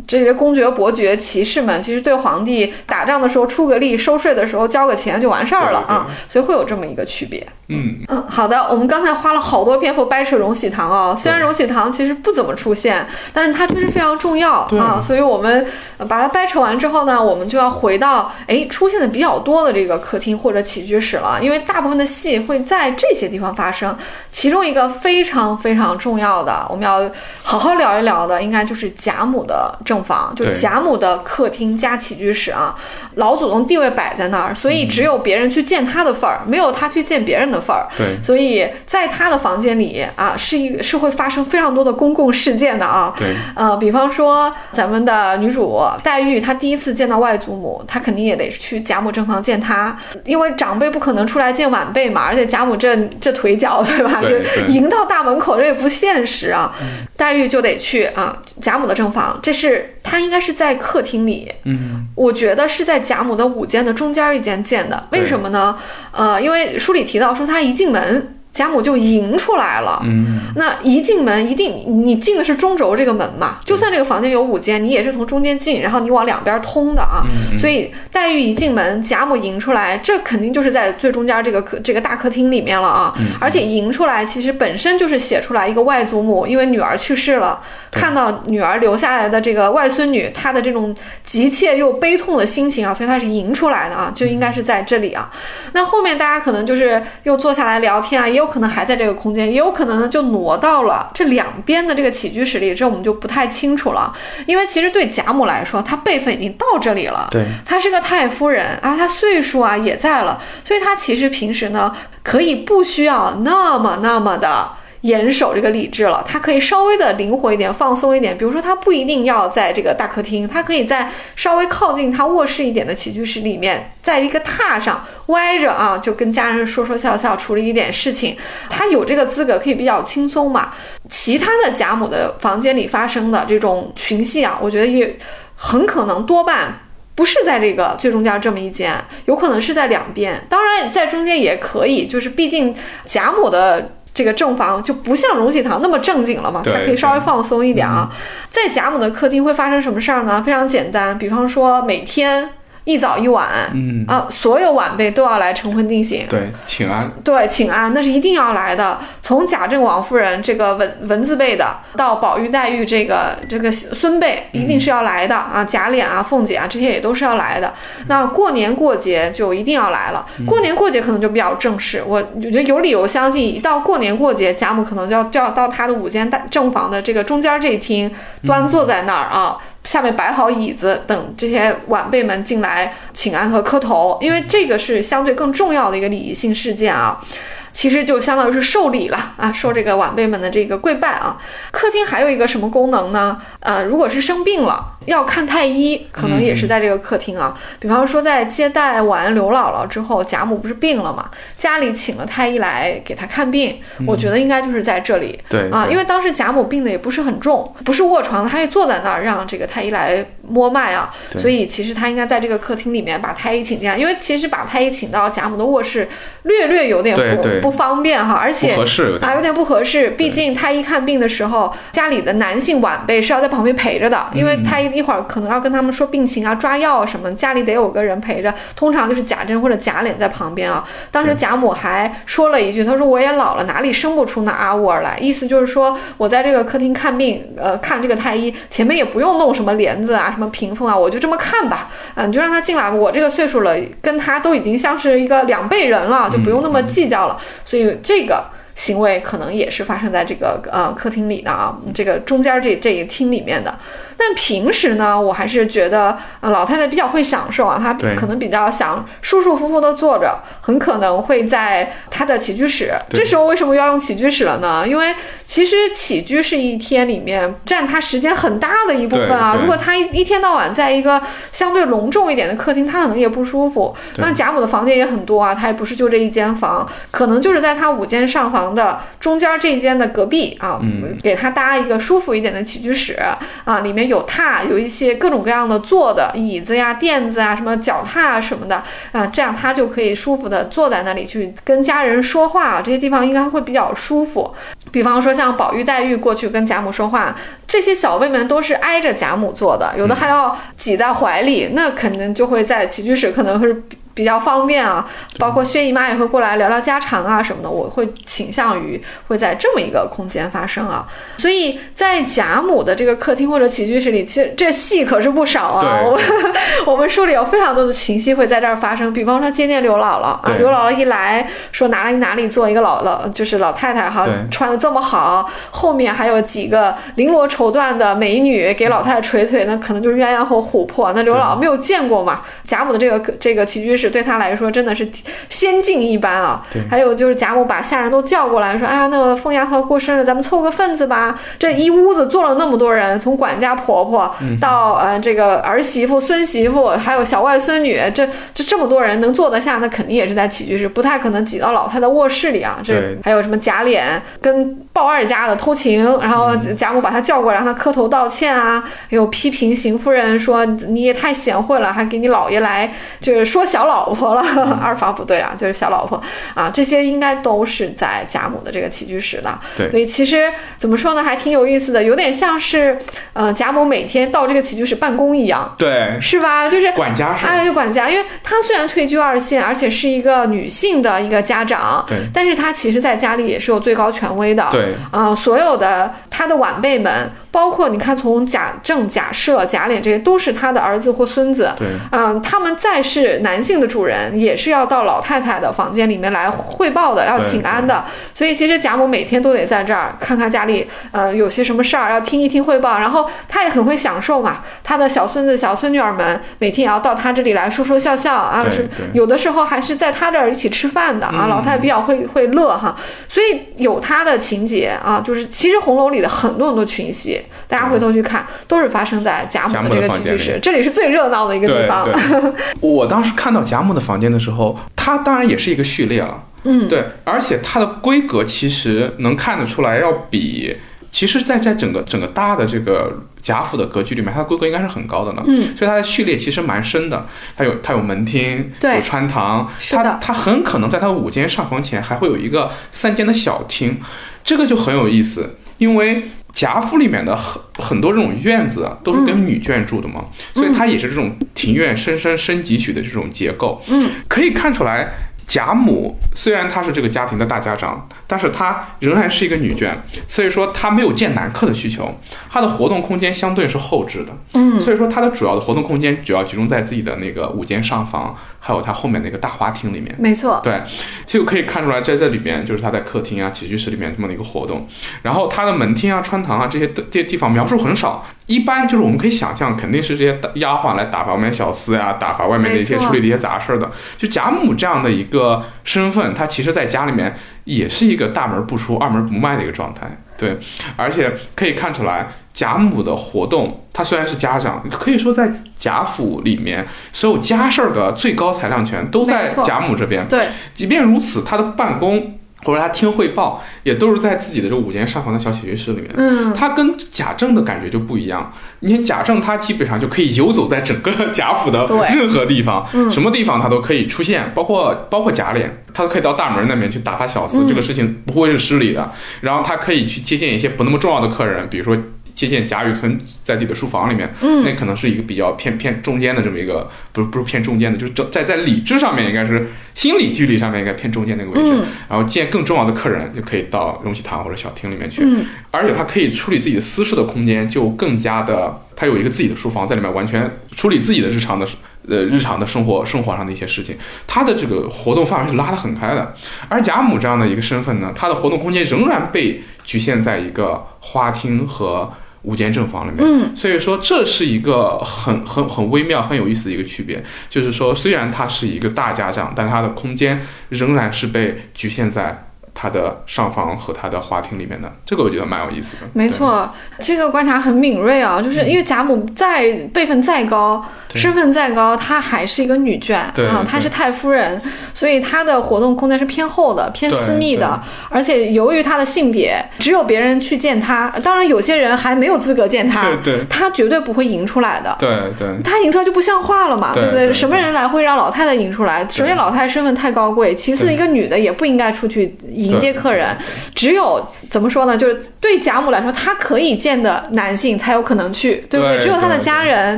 这些公爵、伯爵、骑士们，其实对皇帝打仗的时候出个力，收税的时候交个钱就完事儿了啊，所以会有这么一个区别。嗯嗯，好的，我们刚才花了好多篇幅掰扯荣禧堂啊，虽然荣禧堂其实不怎么出现，但是它确实非常重要啊，所以我们把它掰扯完之后呢，我们就要回到哎出现的比较多的这个客厅或者起居室了，因为大部分的戏会在这些地方发生，其中一个非常非常重要的，我们要好好聊一聊的，应该就是贾母的正房，就是贾母的客厅加起居室啊，老祖宗地位摆在那儿，所以只有别人去见他的份儿，没有他去见别人的。份儿，对，所以在他的房间里啊，是一是会发生非常多的公共事件的啊，对，呃，比方说咱们的女主黛玉，她第一次见到外祖母，她肯定也得去贾母正房见她，因为长辈不可能出来见晚辈嘛，而且贾母这这腿脚对吧，就迎到大门口这也不现实啊，黛玉就得去啊贾母的正房，这是她应该是在客厅里，嗯，我觉得是在贾母的五间的中间一间建的，为什么呢？呃，因为书里提到说。她一进门。贾母就迎出来了，嗯，那一进门一定你进的是中轴这个门嘛，就算这个房间有五间，你也是从中间进，然后你往两边通的啊。所以黛玉一进门，贾母迎出来，这肯定就是在最中间这个客这个大客厅里面了啊。而且迎出来其实本身就是写出来一个外祖母，因为女儿去世了，看到女儿留下来的这个外孙女，她的这种急切又悲痛的心情啊，所以她是迎出来的啊，就应该是在这里啊。那后面大家可能就是又坐下来聊天啊，也有。可能还在这个空间，也有可能呢就挪到了这两边的这个起居室里，这我们就不太清楚了。因为其实对贾母来说，她辈分已经到这里了，对，她是个太夫人啊，她岁数啊也在了，所以她其实平时呢可以不需要那么那么的。严守这个理智了，他可以稍微的灵活一点，放松一点。比如说，他不一定要在这个大客厅，他可以在稍微靠近他卧室一点的起居室里面，在一个榻上歪着啊，就跟家人说说笑笑，处理一点事情。他有这个资格，可以比较轻松嘛。其他的贾母的房间里发生的这种群戏啊，我觉得也很可能多半不是在这个最中间这么一间，有可能是在两边。当然，在中间也可以，就是毕竟贾母的。这个正房就不像荣禧堂那么正经了嘛，它可以稍微放松一点啊。在贾母的客厅会发生什么事儿呢？非常简单，比方说每天一早一晚，嗯啊，所有晚辈都要来晨昏定省，对，请安。对，请安，那是一定要来的。从贾政王夫人这个文文字辈的，到宝玉、黛玉这个这个孙辈，一定是要来的啊。贾琏啊、凤姐啊，这些也都是要来的。那过年过节就一定要来了。过年过节可能就比较正式，我我觉得有理由相信，一到过年过节，贾母可能就要就要到她的五间大正房的这个中间这一厅，端坐在那儿啊。下面摆好椅子，等这些晚辈们进来请安和磕头，因为这个是相对更重要的一个礼仪性事件啊。其实就相当于是受礼了啊，受这个晚辈们的这个跪拜啊。客厅还有一个什么功能呢？呃，如果是生病了要看太医，可能也是在这个客厅啊。比方说在接待完刘姥姥之后，贾母不是病了嘛，家里请了太医来给她看病，我觉得应该就是在这里。对啊，因为当时贾母病的也不是很重，不是卧床的，她也坐在那儿让这个太医来摸脉啊。所以其实她应该在这个客厅里面把太医请进来，因为其实把太医请到贾母的卧室，略略有点不。不方便哈，而且啊有点不合适。毕竟太医看病的时候，家里的男性晚辈是要在旁边陪着的，因为太医一会儿可能要跟他们说病情啊、抓药啊什么，家里得有个人陪着。通常就是贾珍或者贾琏在旁边啊。当时贾母还说了一句，她说我也老了，哪里生不出那阿呜儿来？意思就是说我在这个客厅看病，呃，看这个太医前面也不用弄什么帘子啊、什么屏风啊，我就这么看吧。啊，你就让他进来，我这个岁数了，跟他都已经像是一个两辈人了，就不用那么计较了。所以这个行为可能也是发生在这个呃客厅里的啊，这个中间这这一厅里面的。但平时呢，我还是觉得呃老太太比较会享受啊，她可能比较想舒舒服服的坐着，很可能会在她的起居室。这时候为什么要用起居室了呢？因为其实起居是一天里面占她时间很大的一部分啊。如果她一一天到晚在一个相对隆重一点的客厅，她可能也不舒服。那贾母的房间也很多啊，她也不是就这一间房，可能就是在她五间上房的中间这一间的隔壁啊，给她搭一个舒服一点的起居室啊，里面。有榻，有一些各种各样的坐的椅子呀、垫子啊，什么脚踏啊什么的啊，这样他就可以舒服的坐在那里去跟家人说话。这些地方应该会比较舒服。比方说像宝玉、黛玉过去跟贾母说话，这些小辈们都是挨着贾母坐的，有的还要挤在怀里，那肯定就会在起居室可能会。比较方便啊，包括薛姨妈也会过来聊聊家常啊什么的，我会倾向于会在这么一个空间发生啊。所以在贾母的这个客厅或者起居室里，其实这戏可是不少啊。我 我们书里有非常多的情戏会在这儿发生，比方说接见刘姥姥啊，刘姥姥一来说哪里哪里做一个老老就是老太太哈，穿的这么好，后面还有几个绫罗绸缎的美女给老太太捶腿，那可能就是鸳鸯和琥珀。那刘姥姥没有见过嘛，贾母的这个这个起居室。对他来说真的是仙境一般啊！还有就是贾母把下人都叫过来，说：“哎呀，那个凤丫头过生日，咱们凑个份子吧。”这一屋子坐了那么多人，从管家婆婆到呃这个儿媳妇、孙媳妇，还有小外孙女，这这这么多人能坐得下，那肯定也是在起居室，不太可能挤到老太太卧室里啊。这还有什么贾琏跟鲍二家的偷情，然后贾母把他叫过来，让他磕头道歉啊，有批评邢夫人说你也太贤惠了，还给你姥爷来就是说小老。老婆了，二房不对啊，就是小老婆啊，这些应该都是在贾母的这个起居室的。对，所以其实怎么说呢，还挺有意思的，有点像是呃贾母每天到这个起居室办公一样。对，是吧？就是管家是。哎，就管家，因为她虽然退居二线，而且是一个女性的一个家长，对，但是她其实在家里也是有最高权威的。对，啊，所有的她的晚辈们。包括你看，从贾政、贾赦、贾琏这些，都是他的儿子或孙子。对，嗯，他们再是男性的主人，也是要到老太太的房间里面来汇报的，要请安的。所以其实贾母每天都得在这儿看看家里，呃，有些什么事儿，要听一听汇报。然后他也很会享受嘛，他的小孙子、小孙女儿们每天也要到他这里来说说笑笑啊，是有的时候还是在他这儿一起吃饭的啊。老太太比较会会乐哈，所以有他的情节啊，就是其实红楼里的很多很多群戏。大家回头去看，都是发生在贾母的这个起居室，这里是最热闹的一个地方。我当时看到贾母的房间的时候，它当然也是一个序列了。嗯，对，而且它的规格其实能看得出来，要比其实，在在整个整个大的这个贾府的格局里面，它的规格应该是很高的呢。嗯，所以它的序列其实蛮深的，它有它有门厅，有穿堂，它它很可能在它五间上房前还会有一个三间的小厅，这个就很有意思，因为。贾府里面的很很多这种院子都是跟女眷住的嘛，所以它也是这种庭院深深深几许的这种结构。嗯，可以看出来。贾母虽然她是这个家庭的大家长，但是她仍然是一个女眷，所以说她没有见男客的需求，她的活动空间相对是后置的，嗯，所以说她的主要的活动空间主要集中在自己的那个五间上房，还有它后面那个大花厅里面。没错，对，就可以看出来在这里面就是他在客厅啊、起居室里面这么的一个活动，然后他的门厅啊、穿堂啊这些的这些地方描述很少，一般就是我们可以想象肯定是这些丫鬟来打发外面小厮呀、打发外面的一些处理的一些杂事儿的，就贾母这样的一个身份，她其实在家里面也是一个大门不出、二门不迈的一个状态。对，而且可以看出来，贾母的活动，她虽然是家长，可以说在贾府里面，所有家事儿的最高裁量权都在贾母这边。对，即便如此，她的办公或者他听汇报，也都是在自己的这五间上房的小起居室里面。嗯，他跟贾政的感觉就不一样。你看贾政，他基本上就可以游走在整个贾府的任何地方，嗯什么地方他都可以出现，包括包括贾琏，他都可以到大门那边去打发小厮，嗯这个事情不会是失礼的。然后他可以去接见一些不那么重要的客人，比如说。接见贾雨村在自己的书房里面，嗯那可能是一个比较偏偏中间的这么一个，不是不是偏中间的，就是在在理智上面应该是心理距离上面应该偏中间那个位置。嗯然后见更重要的客人，就可以到荣禧堂或者小厅里面去。嗯，而且他可以处理自己的私事的空间就更加的，他有一个自己的书房，在里面完全处理自己的日常的呃日常的生活生活上的一些事情，他的这个活动范围是拉得很开的。而贾母这样的一个身份呢，他的活动空间仍然被局限在一个花厅和五间正房里面。嗯，所以说这是一个很很很微妙、很有意思的一个区别，就是说虽然它是一个大家长，但它的空间仍然是被局限在。他的上房和它的花厅里面的，这个我觉得蛮有意思的。没错，这个观察很敏锐啊，就是因为贾母再辈分再高，身份再高，她还是一个女眷对啊，她是太夫人，所以她的活动空间是偏厚的、偏私密的，而且由于她的性别，只有别人去见她，当然有些人还没有资格见她，对对。她绝对不会迎出来的。对对。她迎出来就不像话了嘛，不对？不对？什么人来会让老太太迎出来？首先，老太太身份太高贵；其次，一个女的也不应该出去迎接客人。只有怎么说呢？就是对贾母来说，她可以见的男性才有可能去，对不对？对只有她的家人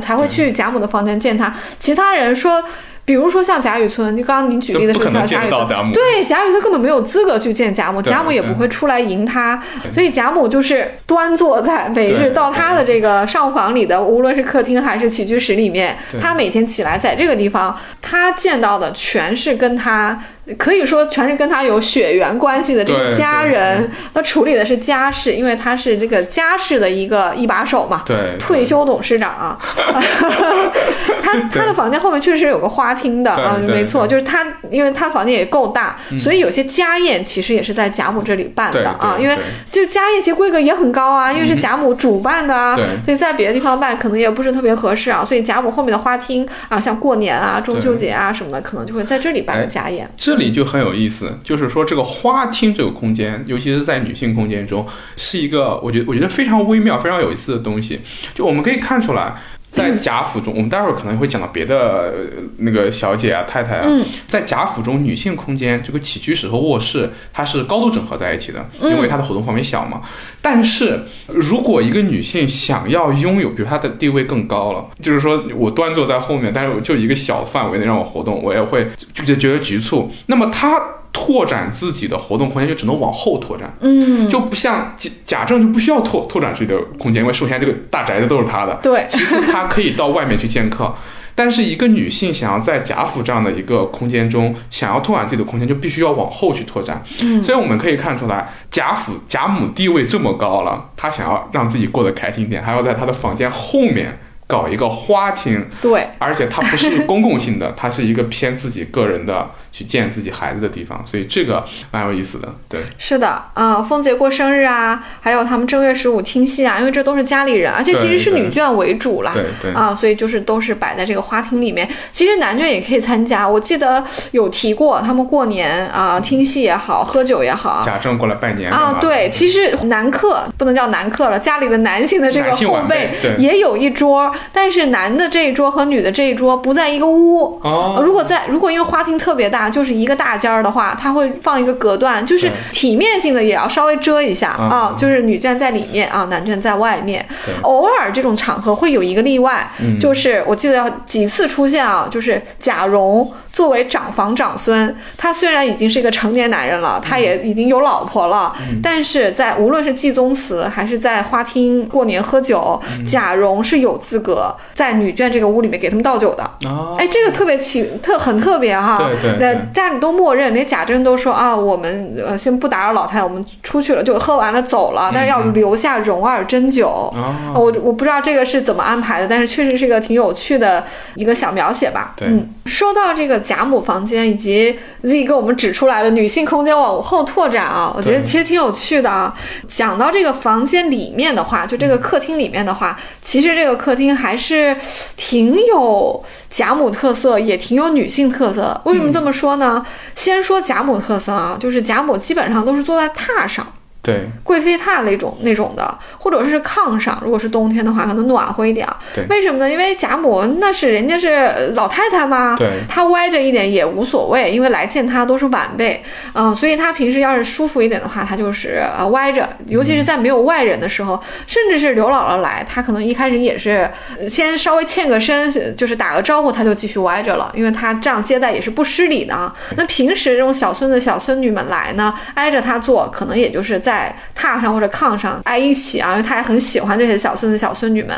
才会去贾母的房间见她，其他人说。比如说像贾雨村，你刚刚您举例的是贾雨村。对，贾雨村根本没有资格去见贾母，贾母也不会出来迎他，所以贾母就是端坐在每日到他的这个上房里的，无论是客厅还是起居室里面，对他每天起来在这个地方，他见到的全是跟他。可以说全是跟他有血缘关系的这个家人，他处理的是家事，因为他是这个家事的一个一把手嘛，对退休董事长啊，他他的房间后面确实是有个花厅的啊，没错，就是他，因为他房间也够大，所以有些家宴其实也是在贾母这里办的啊，因为就家宴其实规格也很高啊，因为是贾母主办的啊，所以在别的地方办可能也不是特别合适啊，所以贾母后面的花厅啊，像过年啊、中秋节啊什么的，可能就会在这里办个家宴。这里就很有意思，就是说这个花厅这个空间，尤其是在女性空间中，是一个我觉得我觉得非常微妙、非常有意思的东西。就我们可以看出来，在贾府中，我们待会儿可能会讲到别的呃那个小姐啊、太太啊，嗯在贾府中，女性空间这个起居室和卧室，它是高度整合在一起的，因为它的活动范围小嘛。但是如果一个女性想要拥有，比如她的地位更高了，就是说我端坐在后面，但是我就一个小范围内让我活动，我也会就就觉得局促。那么她拓展自己的活动空间就只能往后拓展，嗯，就不像贾贾政就不需要拓拓展自己的空间，因为首先这个大宅子都是他的，对，其次，他可以到外面去见客。但是一个女性想要在贾府这样的一个空间中，想要拓展自己的空间，就必须要往后去拓展。嗯。所以我们可以看出来，贾府贾母地位这么高了，她想要让自己过得开心点，还要在她的房间后面搞一个花厅，对，而且它不是公共性的，它是一个偏自己个人的去见自己孩子的地方，所以这个蛮有意思的。对，是的，啊，凤姐过生日啊，还有他们正月十五听戏啊，因为这都是家里人，而且其实是女眷为主啦。对对啊，所以就是都是摆在这个花厅里面。其实男眷也可以参加，我记得有提过，他们过年啊听戏也好，喝酒也好。贾政过来拜年啊对，其实男客不能叫男客了，家里的男性的这个后晚辈也有一桌但是男的这一桌和女的这一桌不在一个屋。哦，如果在如果因为花厅特别大，就是一个大间儿的话，他会放一个隔断，就是体面性的也要稍微遮一下嗯。啊，就是女站在里面啊，男站在外面。对。偶尔这种场合会有一个例外，嗯。就是我记得要几次出现啊，就是贾蓉作为长房长孙，他虽然已经是一个成年男人了，他也已经有老婆了，嗯。但是在无论是祭宗祠还是在花厅过年喝酒，嗯。贾蓉是有资格在女眷这个屋里面给他们倒酒的。哦，哎，这个特别奇特，很特别哈。对对那对家里都默认，连贾珍都说啊，我们呃先不打扰老太太，我们出去了，就喝完了走了，但是要留下蓉儿斟酒。哦，我我不知道这个是怎么安排的，但是确实是个挺有趣的一个小描写吧。对嗯，说到这个贾母房间以及 Z 给我们指出来的女性空间往后拓展啊，我觉得其实挺有趣的啊。讲到这个房间里面的话，就这个客厅里面的话，其实这个客厅还是挺有贾母特色，也挺有女性特色。为什么这么说呢？先说贾母特色啊，就是贾母基本上都是坐在榻上。对贵妃榻那种那种的，或者是炕上，如果是冬天的话，可能暖和一点。对为什么呢？因为贾母那是人家是老太太嘛，对她歪着一点也无所谓，因为来见她都是晚辈，嗯、所以她平时要是舒服一点的话，她就是呃歪着，尤其是在没有外人的时候，甚至是刘姥姥来，她可能一开始也是呃先稍微欠个身，就是打个招呼，她就继续歪着了，因为她这样接待也是不失礼的啊。那平时这种小孙子小孙女们来呢，挨着她坐，可能也就是在榻上或者炕上挨一起啊，因为他也很喜欢这些小孙子小孙女们。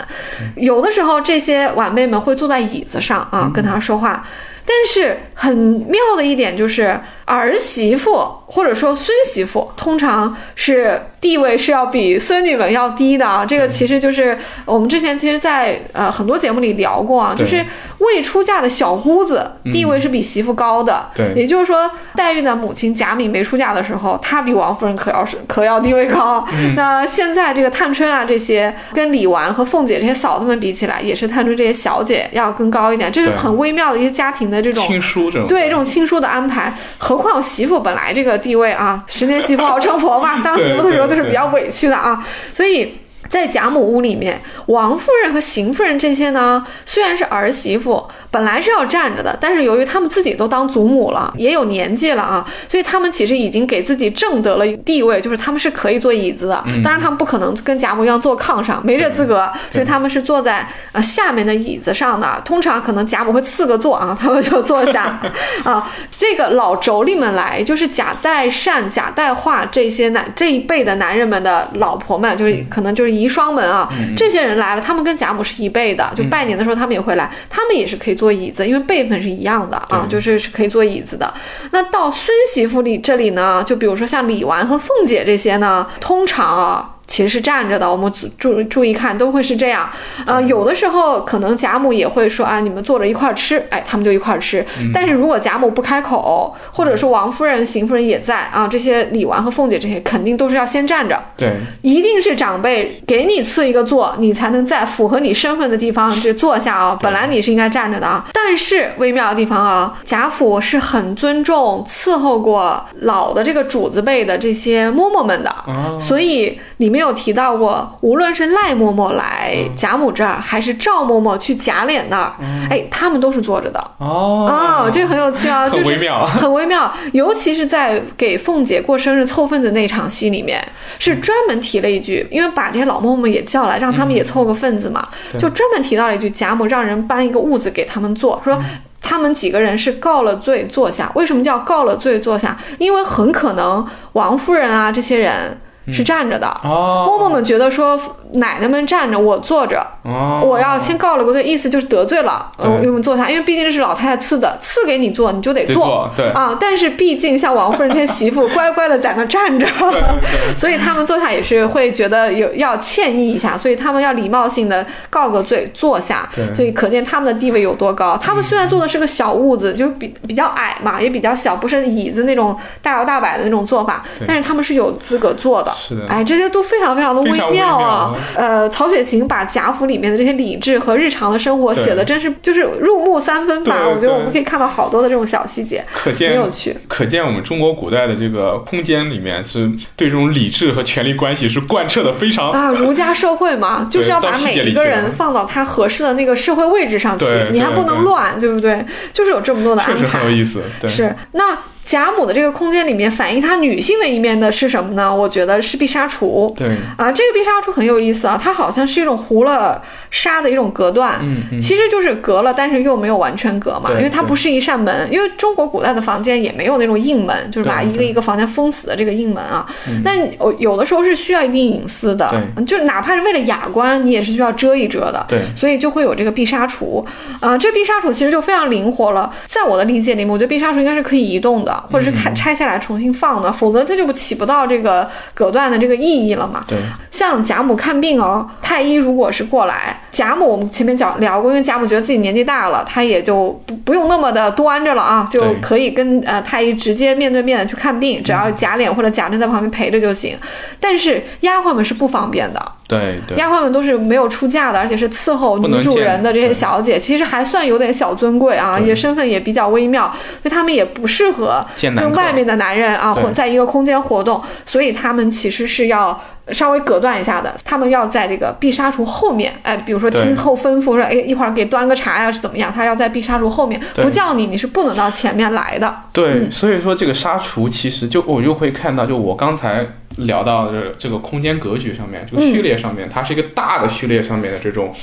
有的时候这些晚辈们会坐在椅子上啊，跟他说话。但是很妙的一点就是，儿媳妇或者说孙媳妇，通常是地位是要比孙女们要低的啊。这个其实就是我们之前其实在，呃很多节目里聊过啊，就是未出嫁的小姑子地位是比媳妇高的。对也就是说，黛玉的母亲贾敏没出嫁的时候，她比王夫人可要是可要地位高。那现在这个探春啊，这些跟李纨和凤姐这些嫂子们比起来，也是探春这些小姐要更高一点。这是很微妙的一些家庭的这种亲疏这种对这种亲疏的安排，何况媳妇本来这个地位啊，十年媳妇熬成婆嘛，当媳妇的时候就是比较委屈的啊，所以。在贾母屋里面，王夫人和邢夫人这些呢，虽然是儿媳妇，本来是要站着的，但是由于他们自己都当祖母了，也有年纪了啊，所以他们其实已经给自己挣得了地位，就是他们是可以坐椅子的。当然，他们不可能跟贾母一样坐炕上，没这资格，所以他们是坐在呃下面的椅子上的。通常可能贾母会赐个座啊，他们就坐下 啊。这个老妯娌们来，就是贾代善、贾代化这些男这一辈的男人们的老婆们，就是可能就是遗孀们啊，这些人来了，他们跟贾母是一辈的，就拜年的时候他们也会来，他们也是可以坐椅子，因为辈分是一样的啊，就是是可以坐椅子的。那到孙媳妇里这里呢，就比如说像李纨和凤姐这些呢，通常啊。其实是站着的，我们注注注意看，都会是这样。呃，有的时候可能贾母也会说啊，你们坐着一块儿吃，哎，他们就一块儿吃。但是如果贾母不开口，或者说王夫人、邢夫人也在啊，这些李纨和凤姐这些肯定都是要先站着。对一定是长辈给你赐一个座，你才能在符合你身份的地方 这坐下啊。本来你是应该站着的啊，但是微妙的地方啊，贾府是很尊重伺候过老的这个主子辈的这些嬷嬷们的，哦所以里面有提到过，无论是赖嬷嬷来贾母这儿，还是赵嬷嬷去贾琏那儿，哎，他们都是坐着的。哦哦，这个很有趣啊，就是很微妙很微妙。尤其是在给凤姐过生日凑份子那场戏里面，是专门提了一句，因为把这些老嬷嬷也叫来，让他们也凑个份子嘛，就专门提到了一句，贾母让人搬一个屋子给他们坐，说。他们几个人是告了罪坐下，为什么叫告了罪坐下？因为很可能王夫人啊这些人是站着的，哦。嬷嬷们觉得说奶奶们站着，我坐着，哦，我要先告了个罪，意思就是得罪了，我们坐下，因为毕竟这是老太太赐的，赐给你坐，你就得得坐对啊。但是毕竟像王夫人这些媳妇，乖乖的在那站着，所以他们坐下也是会觉得有要歉意一下，所以他们要礼貌性的告个罪，坐下。对所以可见他们的地位有多高。他们虽然坐的是个小屋子，就是比比较矮嘛，也比较小，不是椅子那种大摇大摆的那种做法，但是他们是有资格坐的。是的哎，这些都非常非常的微妙啊。妙呃，曹雪芹把贾府里面的这些理智和日常的生活写的真是就是入木三分吧。我觉得我们可以看到好多的这种小细节，可见很有趣。可见我们中国古代的这个空间里面是对这种理智和权力关系是贯彻的非常啊，儒家社会嘛，就是要把每一个人放到他合适的那个社会位置上去，你还不能乱，对不对？就是有这么多的安排，确实很有意思。是那。贾母的这个空间里面反映她女性的一面的是什么呢？我觉得是碧纱橱。对啊，这个碧纱橱很有意思啊，它好像是一种糊了纱的一种隔断，嗯嗯，其实就是隔了，但是又没有完全隔嘛，因为它不是一扇门，因为中国古代的房间也没有那种硬门，就是把一个一个房间封死的这个硬门啊。但有有的时候是需要一定隐私的，就哪怕是为了雅观，你也是需要遮一遮的。对，所以就会有这个碧纱橱啊，这碧纱橱其实就非常灵活了。在我的理解里面，我觉得碧纱橱应该是可以移动的。或者是看拆下来重新放的，否则它就起不到这个隔断的这个意义了嘛。对，像贾母看病哦，太医如果是过来，贾母我们前面讲聊过，因为贾母觉得自己年纪大了，她也就不不用那么的端着了啊，就可以跟呃太医直接面对面的去看病，只要贾琏或者贾政在旁边陪着就行。但是丫鬟们是不方便的。对对，丫鬟们都是没有出嫁的，而且是伺候女主人的这些小姐，其实还算有点小尊贵啊，也身份也比较微妙，所以他们也不适合跟外面的男人啊混在一个空间活动，所以他们其实是要稍微隔断一下的，他们要在这个碧纱橱后面，哎，比如说听候吩咐说，哎，一会儿给端个茶呀，是怎么样？他要在碧纱橱后面，不叫你，你是不能到前面来的。对，所以说这个纱橱其实就我就会看到，就我刚才。聊到这这个空间格局上面，这个序列上面，它是一个大的序列上面的这种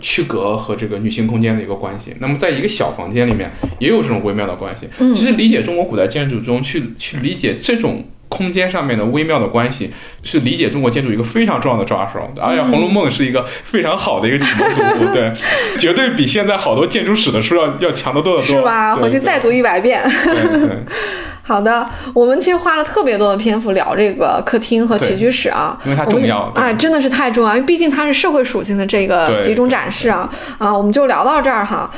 区隔和这个女性空间的一个关系。那么，在一个小房间里面，也有这种微妙的关系。其实，理解中国古代建筑中去去理解这种空间上面的微妙的关系，是理解中国建筑一个非常重要的抓手。而且，《红楼梦》是一个非常好的一个启蒙读物，对，绝对比现在好多建筑史的书要要强得多得多。是吧？回去再读一百遍。对对。好的，我们其实花了特别多的篇幅聊这个客厅和起居室啊，因为它重要哎，真的是太重要，因为毕竟它是社会属性的这个集中展示啊啊，我们就聊到这儿哈。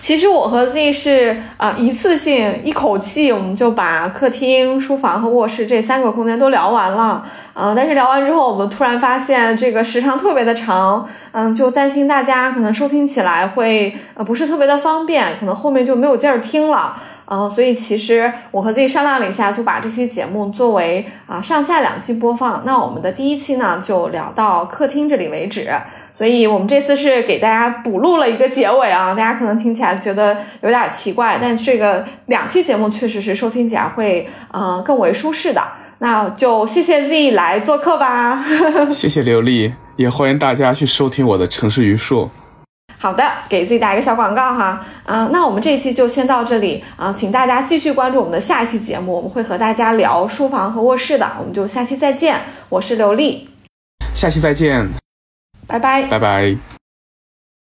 其实我和 Z 是啊一次性一口气，我们就把客厅、书房和卧室这三个空间都聊完了啊。但是聊完之后，我们突然发现这个时长特别的长，嗯，就担心大家可能收听起来会呃不是特别的方便，可能后面就没有劲儿听了。嗯，所以其实我和自己商量了一下，就把这期节目作为啊上下两期播放。那我们的第一期呢，就聊到客厅这里为止。所以我们这次是给大家补录了一个结尾啊，大家可能听起来觉得有点奇怪，但这个两期节目确实是收听起来会嗯更为舒适的。那就谢谢 Z 来做客吧，谢谢刘丽，也欢迎大家去收听我的城市榆树。好的，给自己打一个小广告哈，嗯，那我们这一期就先到这里。啊，请大家继续关注我们的下一期节目，我们会和大家聊书房和卧室的，我们就下期再见，我是刘丽，下期再见，拜拜，拜拜。